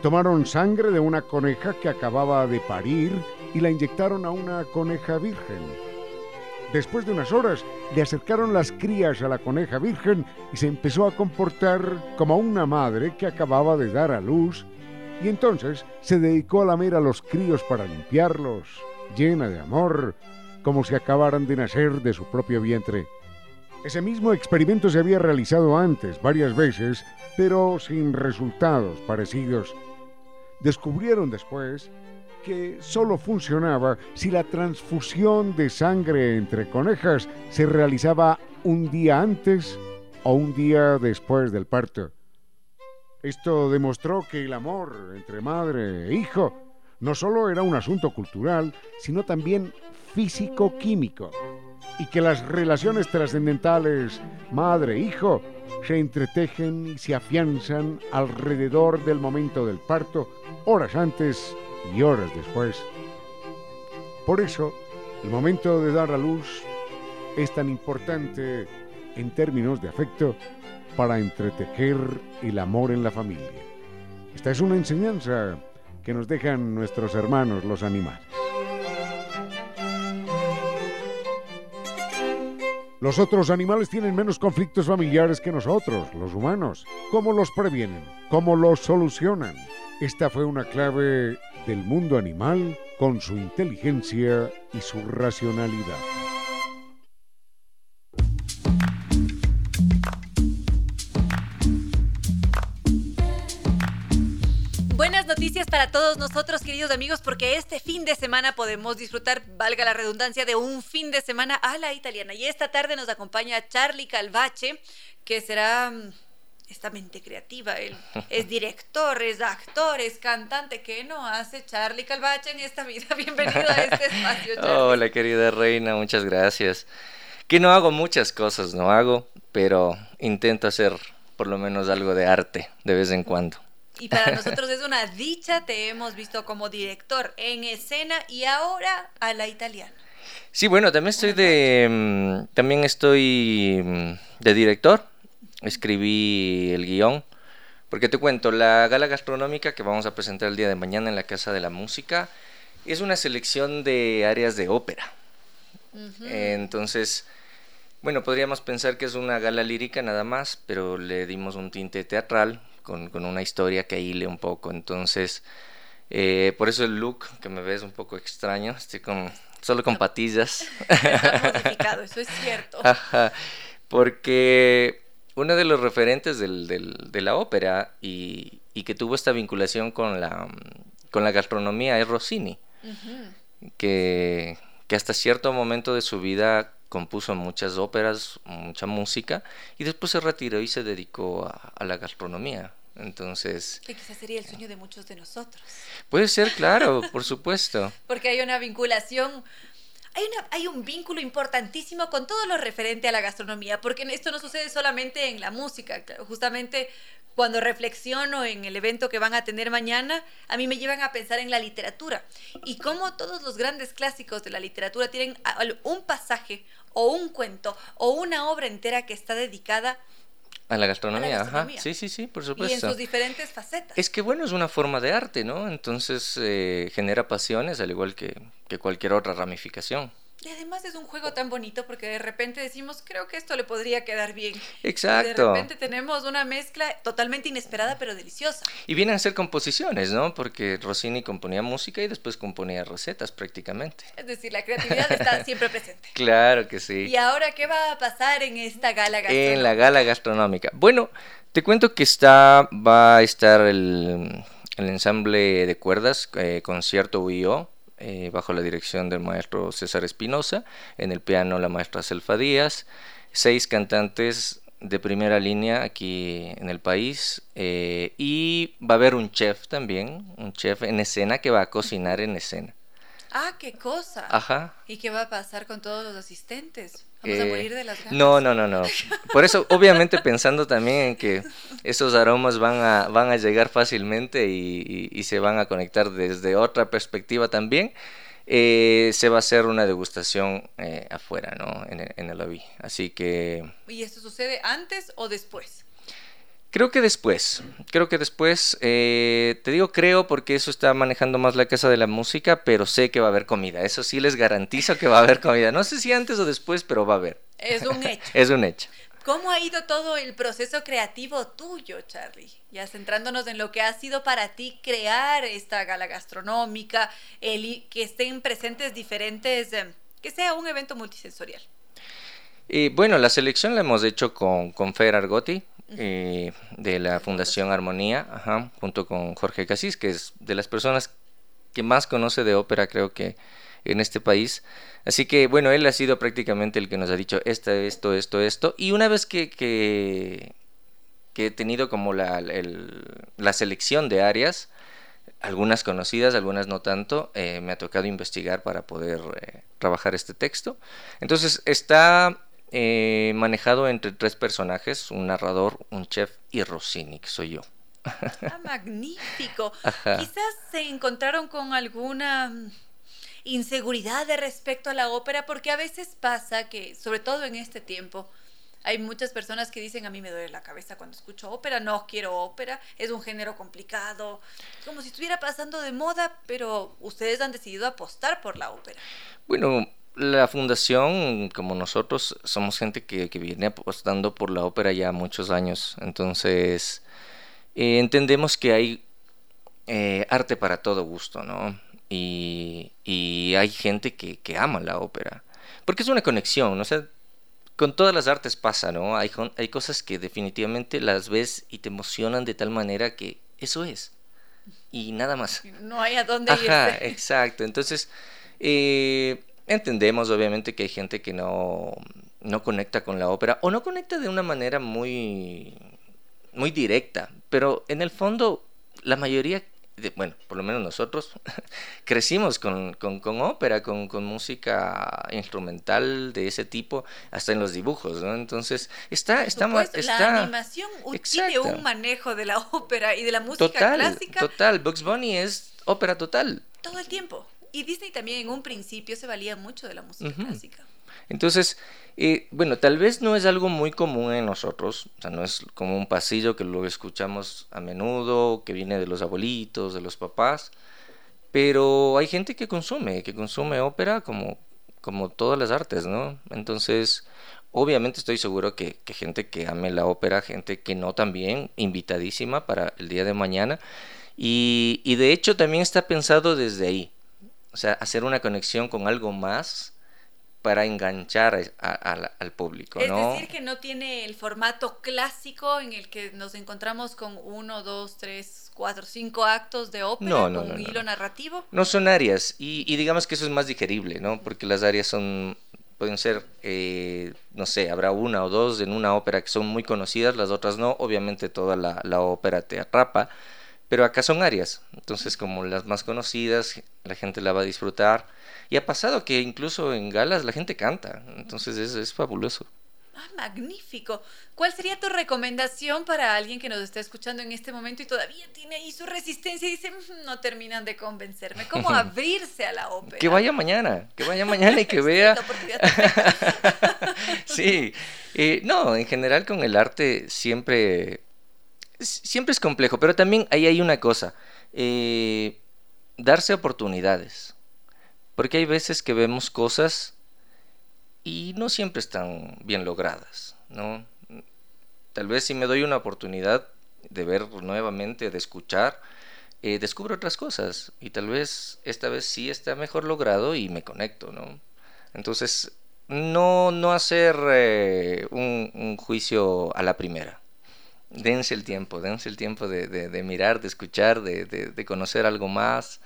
Tomaron sangre de una coneja que acababa de parir y la inyectaron a una coneja virgen. Después de unas horas, le acercaron las crías a la coneja virgen y se empezó a comportar como una madre que acababa de dar a luz y entonces se dedicó a lamer a los críos para limpiarlos, llena de amor, como si acabaran de nacer de su propio vientre. Ese mismo experimento se había realizado antes varias veces, pero sin resultados parecidos. Descubrieron después que solo funcionaba si la transfusión de sangre entre conejas se realizaba un día antes o un día después del parto. Esto demostró que el amor entre madre e hijo no solo era un asunto cultural, sino también físico-químico, y que las relaciones trascendentales madre-hijo se entretejen y se afianzan alrededor del momento del parto, horas antes y horas después. Por eso, el momento de dar a luz es tan importante en términos de afecto para entretejer el amor en la familia. Esta es una enseñanza que nos dejan nuestros hermanos los animales. Los otros animales tienen menos conflictos familiares que nosotros, los humanos. ¿Cómo los previenen? ¿Cómo los solucionan? Esta fue una clave del mundo animal con su inteligencia y su racionalidad. Noticias para todos nosotros, queridos amigos, porque este fin de semana podemos disfrutar, valga la redundancia, de un fin de semana a la italiana. Y esta tarde nos acompaña Charlie Calvache, que será mm, esta mente creativa. Él es director, es actor, es cantante. ¿Qué no hace Charlie Calvache en esta vida? Bienvenido a este espacio. Charlie. Hola, querida reina, muchas gracias. Que no hago muchas cosas, no hago, pero intento hacer por lo menos algo de arte de vez en cuando y para nosotros es una dicha, te hemos visto como director en escena y ahora a la italiana. Sí, bueno, también estoy de mm, también estoy mm, de director. Escribí el guion. Porque te cuento, la gala gastronómica que vamos a presentar el día de mañana en la Casa de la Música es una selección de áreas de ópera. Entonces, bueno, podríamos pensar que es una gala lírica nada más, pero le dimos un tinte teatral con, una historia que hile un poco. Entonces, eh, por eso el look que me ves un poco extraño, estoy con solo con patillas. eso es cierto. porque uno de los referentes del, de la ópera y, que tuvo esta vinculación con la, con la gastronomía es Rossini, que, que hasta cierto momento de su vida compuso muchas óperas, mucha música, y después se retiró y se dedicó a la gastronomía. Entonces... Que quizás sería el sueño de muchos de nosotros. Puede ser, claro, por supuesto. Porque hay una vinculación hay, una, hay, un vínculo importantísimo con todo lo referente a la gastronomía, porque esto no sucede solamente en la música, justamente cuando reflexiono en el evento que van a tener mañana, a mí me llevan a pensar en la literatura y cómo todos los grandes clásicos de la literatura tienen un pasaje o un cuento o una obra entera que está dedicada a la, gastronomía, ajá. Sí, sí, sí, por supuesto. Y en sus diferentes facetas. Es que bueno, es una forma de arte, ¿no? Entonces eh, genera pasiones al igual que, que cualquier otra ramificación. Y además es un juego tan bonito porque de repente decimos, creo que esto le podría quedar bien. Exacto. Y de repente tenemos una mezcla totalmente inesperada pero deliciosa. Y vienen a ser composiciones, ¿no? Porque Rossini componía música y después componía recetas prácticamente. Es decir, la creatividad está siempre presente. Claro que sí. ¿Y ahora qué va a pasar en esta gala gastronómica? En la gala gastronómica. Bueno, te cuento que está, va a estar el, el ensamble de cuerdas, eh, concierto UIO eh, bajo la dirección del maestro César Espinosa, en el piano la maestra Selfa Díaz, seis cantantes de primera línea aquí en el país eh, y va a haber un chef también, un chef en escena que va a cocinar en escena. Ah, qué cosa. Ajá. ¿Y qué va a pasar con todos los asistentes? Vamos a morir de las ganas. No, no, no, no. Por eso, obviamente pensando también en que esos aromas van a, van a llegar fácilmente y, y- y se van a conectar desde otra perspectiva también, eh, se va a hacer una degustación eh, afuera, ¿no? En el, en el lobby. Así que ¿Y esto sucede antes o después? Creo que después, creo que después, eh, te digo creo porque eso está manejando más la casa de la música, pero sé que va a haber comida. Eso sí les garantizo que va a haber comida. No sé si antes o después, pero va a haber. Es un hecho. Es un hecho. ¿Cómo ha ido todo el proceso creativo tuyo, Charlie? Ya centrándonos en lo que ha sido para ti crear esta gala gastronómica, el que estén presentes diferentes, eh, que sea un evento multisensorial. Y bueno, la selección la hemos hecho con, con Fer Argotti, eh, de la Fundación Armonía, ajá, junto con Jorge Casís, que es de las personas que más conoce de ópera, creo que en este país. Así que bueno, él ha sido prácticamente el que nos ha dicho esto, esto, esto, esto. Y una vez que, que, he tenido como la, la selección de áreas, algunas conocidas, algunas no tanto, eh, me ha tocado investigar para poder eh, trabajar este texto. Entonces está eh, manejado entre tres personajes, un narrador, un chef y Rossini, que soy yo. Ah, magnífico. Ajá. Quizás se encontraron con alguna mm, inseguridad de respecto a la ópera, porque a veces pasa que, sobre todo en este tiempo, hay muchas personas que dicen a mí me duele la cabeza cuando escucho ópera, no quiero ópera, es un género complicado, como si estuviera pasando de moda, pero ustedes han decidido apostar por la ópera. Bueno, la fundación, como nosotros, somos gente que, que viene apostando por la ópera ya muchos años. Entonces, eh, entendemos que hay eh, arte para todo gusto, ¿no? Y, y hay gente que, que ama la ópera. Porque es una conexión, ¿no? O sea, con todas las artes pasa, ¿no? Hay, hay cosas que definitivamente las ves y te emocionan de tal manera que eso es. Y nada más. No hay a dónde Ajá, irse. exacto. Entonces, eh, entendemos obviamente que hay gente que no, no conecta con la ópera o no conecta de una manera muy, muy directa, pero en el fondo la mayoría, de- bueno, por lo menos nosotros, crecimos con, con, con ópera, con, con música instrumental de ese tipo, hasta en los dibujos, ¿no? Entonces, está, está, supuesto, está... La animación tiene un manejo de la ópera y de la música Total, clásica total. Bugs Bunny es ópera total. todo el tiempo. Y Disney también en un principio se valía mucho de la música clásica. Entonces, eh, bueno, tal vez no es algo muy común en nosotros, o sea, no es como un pasillo que lo escuchamos a menudo, que viene de los abuelitos, de los papás, pero hay gente que consume, que consume ópera como, como todas las artes, ¿no? Entonces, obviamente estoy seguro que, que gente que ame la ópera, gente que no también, invitadísima para el día de mañana, y, y de hecho también está pensado desde ahí, o sea, hacer una conexión con algo más para enganchar a- a- a- al público, Es ¿no? decir, que no tiene el formato clásico en el que nos encontramos con uno, dos, tres, cuatro, cinco actos de ópera No, no, con un hilo narrativo. No son áreas y, y digamos que eso es más digerible, ¿no? Porque las áreas son, pueden ser, eh, no sé, habrá una o dos en una ópera que son muy conocidas, las otras no, obviamente toda la, la ópera te atrapa, pero acá son áreas, entonces como las más conocidas, la gente la va a disfrutar. Y ha pasado que incluso en galas la gente canta, entonces es, es fabuloso. Ah, magnífico. ¿Cuál sería tu recomendación para alguien que nos está escuchando en este momento y todavía tiene ahí su resistencia y dice, "Mm, no terminan de convencerme? ¿Cómo abrirse a la ópera? Que vaya mañana, que vaya mañana y que vea. Sí, eh, no, en general con el arte siempre, siempre es complejo, pero también ahí hay una cosa, eh, darse oportunidades, porque hay veces que vemos cosas y no siempre están bien logradas, ¿no? Tal vez si me doy una oportunidad de ver nuevamente, de escuchar, eh, descubro otras cosas y tal vez esta vez sí está mejor logrado y me conecto, ¿no? Entonces, no, no hacer eh, un, un juicio a la primera. Dense el tiempo, dense el tiempo de, de- de mirar, de escuchar, de, de- de conocer algo más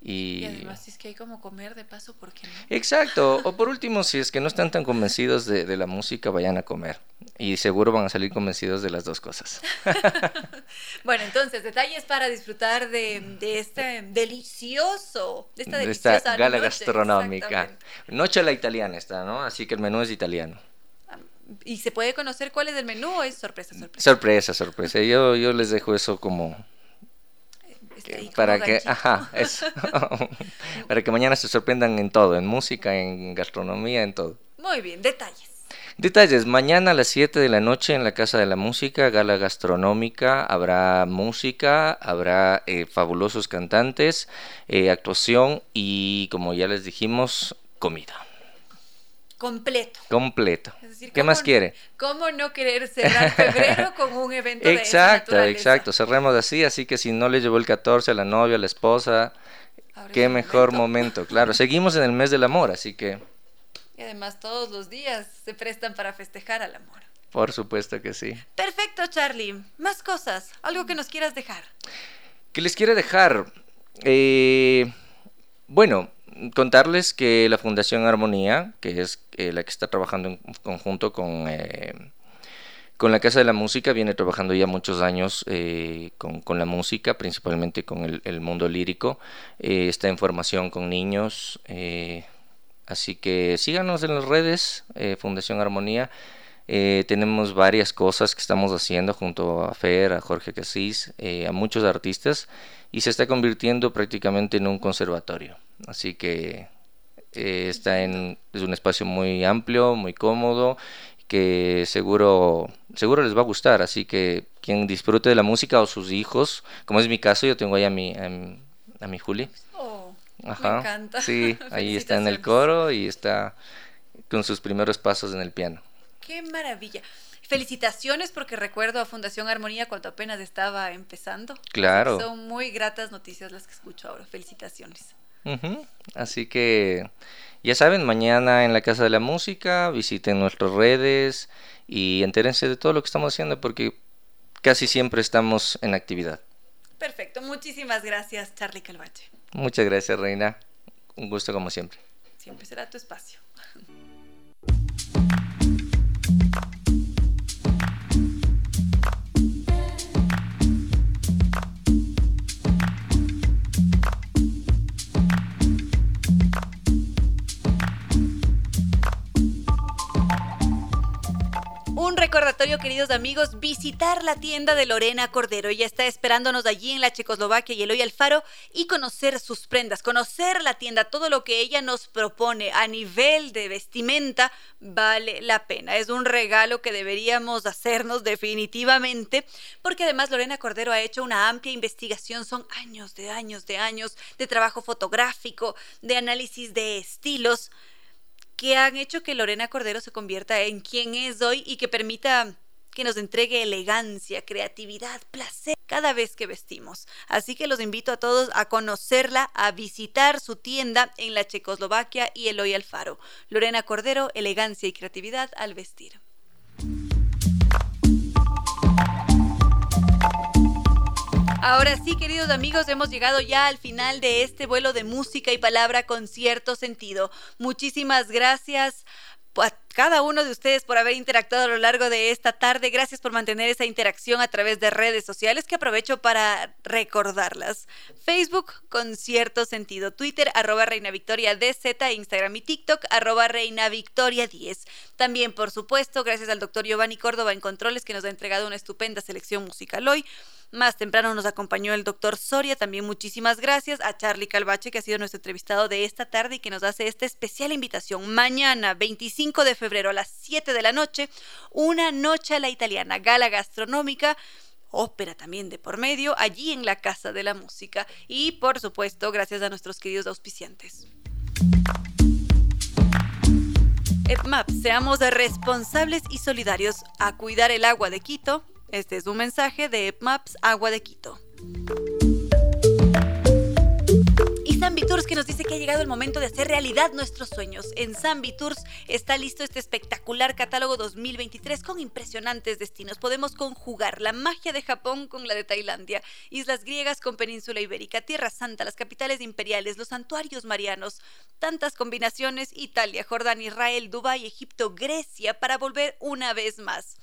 Y, Y además, si es que hay como comer de paso, ¿por qué no? Exacto, o por último, si es que no están tan convencidos de, de la música, vayan a comer. Y seguro van a salir convencidos de las dos cosas. Bueno, entonces, detalles para disfrutar de, de este delicioso, de esta de deliciosa esta gala noche, gastronómica. Noche a la italiana está, ¿no? Así que el menú es italiano. ¿Y se puede conocer cuál es el menú o es sorpresa, sorpresa? Sorpresa, sorpresa. Yo, yo les dejo eso como ahí como para que, ganchito. ajá, eso. para que mañana se sorprendan en todo, en música, en gastronomía, en todo. Muy bien, detalles. Detalles, mañana a las 7 de la noche en la Casa de la Música, gala gastronómica, habrá música, habrá eh, fabulosos cantantes, eh, actuación y, como ya les dijimos, comida. Completo. Completo. Es decir, ¿Qué ¿cómo- más quiere? ¿Cómo no querer cerrar febrero con un evento de esa Exacto, exacto. Cerremos así, así que si no le llevó el 14 a la novia, a la esposa, Ahora qué mejor momento. momento. Claro, seguimos en el mes del amor, así que Y además todos los días se prestan para festejar al amor. por supuesto que sí. Perfecto, Charlie. Más cosas. Algo que nos quieras dejar. ¿Qué les quiero dejar? Eh, bueno, contarles que la Fundación Armonía, que es eh, la que está trabajando en conjunto con, eh, con la Casa de la Música, viene trabajando ya muchos años eh, con, con la música, principalmente con el, el mundo lírico. Está en formación con niños. así que síganos en las redes, Fundación Armonía. Tenemos varias cosas que estamos haciendo junto a Fer, a Jorge Casís, a muchos artistas y se está convirtiendo prácticamente en un conservatorio. Así que eh, está en es un espacio muy amplio, muy cómodo, que seguro seguro les va a gustar. Así que quien disfrute de la música o sus hijos, como es mi caso, yo tengo ahí a mi a mi, a mi Juli. Oh, Ajá. me encanta. Sí, ahí está en el coro y está con sus primeros pasos en el piano. Qué maravilla. Felicitaciones porque recuerdo a Fundación Armonía cuando apenas estaba empezando. Claro. Son muy gratas noticias las que escucho ahora. Felicitaciones. Así que ya saben, mañana en la Casa de la Música, visiten nuestras redes y entérense de todo lo que estamos haciendo porque casi siempre estamos en actividad. Perfecto. Muchísimas gracias, Charlie Calvache. Muchas gracias, Reina. Un gusto como siempre. Siempre será tu espacio. Un recordatorio, queridos amigos, visitar la tienda de Lorena Cordero. Ella está esperándonos allí en la Checoslovaquia y Eloy Alfaro y conocer sus prendas, conocer la tienda, todo lo que ella nos propone a nivel de vestimenta vale la pena. Es un regalo que deberíamos hacernos definitivamente, porque además Lorena Cordero ha hecho una amplia investigación, son años de años de años de trabajo fotográfico, de análisis de estilos que han hecho que Lorena Cordero se convierta en quien es hoy y que permita que nos entregue elegancia, creatividad, placer cada vez que vestimos. Así que los invito a todos a conocerla, a visitar su tienda en la Checoslovaquia y Eloy Alfaro. Lorena Cordero, elegancia y creatividad al vestir. Ahora sí, queridos amigos, hemos llegado ya al final de este vuelo de música y palabra con cierto sentido. Muchísimas gracias a cada uno de ustedes por haber interactuado a lo largo de esta tarde. Gracias por mantener esa interacción a través de redes sociales que aprovecho para recordarlas. Facebook con cierto sentido. Twitter arroba Reina Victoria DZ, Instagram y TikTok arroba Reina Victoria 10. También, por supuesto, gracias al doctor Giovanni Córdoba en Controles que nos ha entregado una estupenda selección musical hoy. Más temprano nos acompañó el doctor Soria, también muchísimas gracias a Charlie Calvache, que ha sido nuestro entrevistado de esta tarde y que nos hace esta especial invitación. Mañana, 25 de febrero a las 7 de la noche, una noche a la italiana, gala gastronómica ópera también de por medio, allí en la Casa de la Música. Y por supuesto, gracias a nuestros queridos auspiciantes. EPMAP, seamos responsables y solidarios a cuidar el agua de Quito. Este es un mensaje de EPMAPS Agua de Quito. Vitur Tours que nos dice que ha llegado el momento de hacer realidad nuestros sueños. En Zambi Tours está listo este espectacular catálogo 2023 con impresionantes destinos. Podemos conjugar la magia de Japón con la de Tailandia, islas griegas con península ibérica, Tierra Santa, las capitales imperiales, los santuarios marianos. Tantas combinaciones, Italia, Jordania, Israel, Dubái, Egipto, Grecia, para volver una vez más.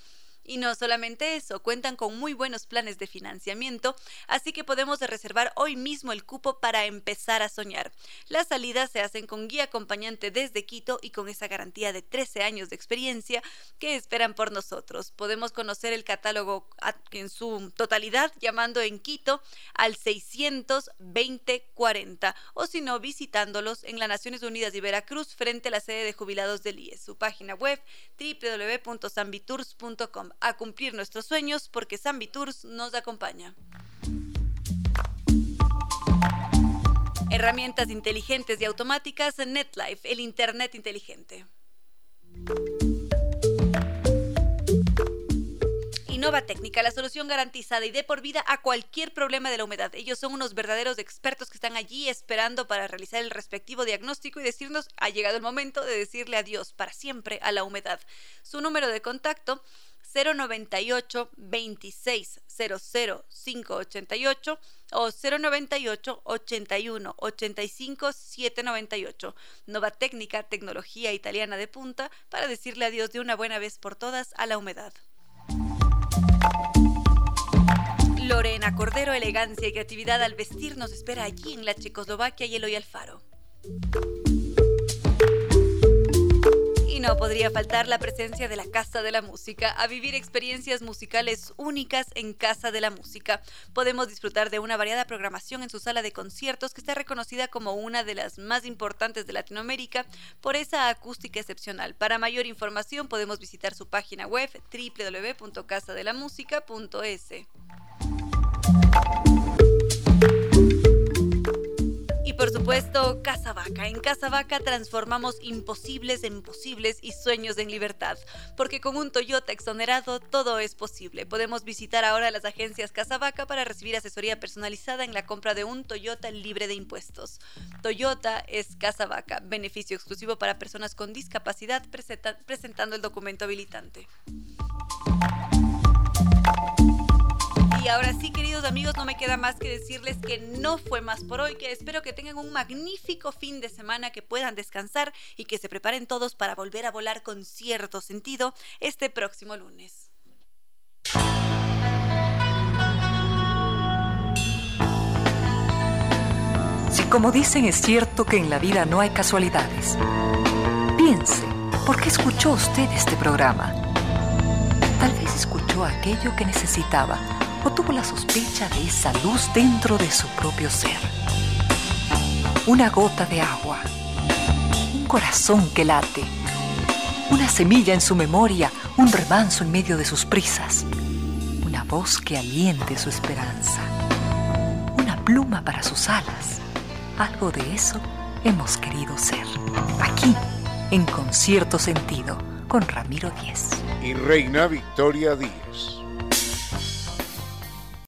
Y no solamente eso, cuentan con muy buenos planes de financiamiento, así que podemos reservar hoy mismo el cupo para empezar a soñar. Las salidas se hacen con guía acompañante desde Quito y con esa garantía de 13 años de experiencia que esperan por nosotros. Podemos conocer el catálogo en su totalidad llamando en Quito al 62040 o si no visitándolos en las Naciones Unidas y Veracruz frente a la sede de jubilados del IES. Su página web www.sambitours.com a cumplir nuestros sueños porque Zambi Tours nos acompaña. Herramientas inteligentes y automáticas NetLife, el Internet inteligente. Innova Técnica, la solución garantizada y de por vida a cualquier problema de la humedad. Ellos son unos verdaderos expertos que están allí esperando para realizar el respectivo diagnóstico y decirnos, ha llegado el momento de decirle adiós para siempre a la humedad. Su número de contacto 098 26 00 588 o 098 81 85 798. Nova Técnica, tecnología italiana de punta para decirle adiós de una buena vez por todas a la humedad. Lorena Cordero, elegancia y creatividad al vestir nos espera allí en la Checoslovaquia y Alfaro. No podría faltar la presencia de la Casa de la Música, a vivir experiencias musicales únicas en Casa de la Música. Podemos disfrutar de una variada programación en su sala de conciertos que está reconocida como una de las más importantes de Latinoamérica por esa acústica excepcional. Para mayor información podemos visitar su página web www.casadelamusica.es. por supuesto, Casa Vaca. En Casa Vaca transformamos imposibles en posibles y sueños en libertad, porque con un Toyota exonerado todo es posible. Podemos visitar ahora las agencias Casa Vaca para recibir asesoría personalizada en la compra de un Toyota libre de impuestos. Toyota es Casa Vaca, beneficio exclusivo para personas con discapacidad presentando el documento habilitante. Y ahora sí, queridos amigos, no me queda más que decirles que no fue más por hoy, que espero que tengan un magnífico fin de semana, que puedan descansar y que se preparen todos para volver a volar con cierto sentido este próximo lunes. Si como dicen es cierto que en la vida no hay casualidades, piense, ¿por qué escuchó usted este programa? Tal vez escuchó aquello que necesitaba tuvo la sospecha de esa luz dentro de su propio ser. Una gota de agua, un corazón que late, una semilla en su memoria, un remanso en medio de sus prisas, una voz que aliente su esperanza, una pluma para sus alas. Algo de eso hemos querido ser. Aquí, en concierto sentido, con Ramiro Díez. Y Reina Victoria Díez.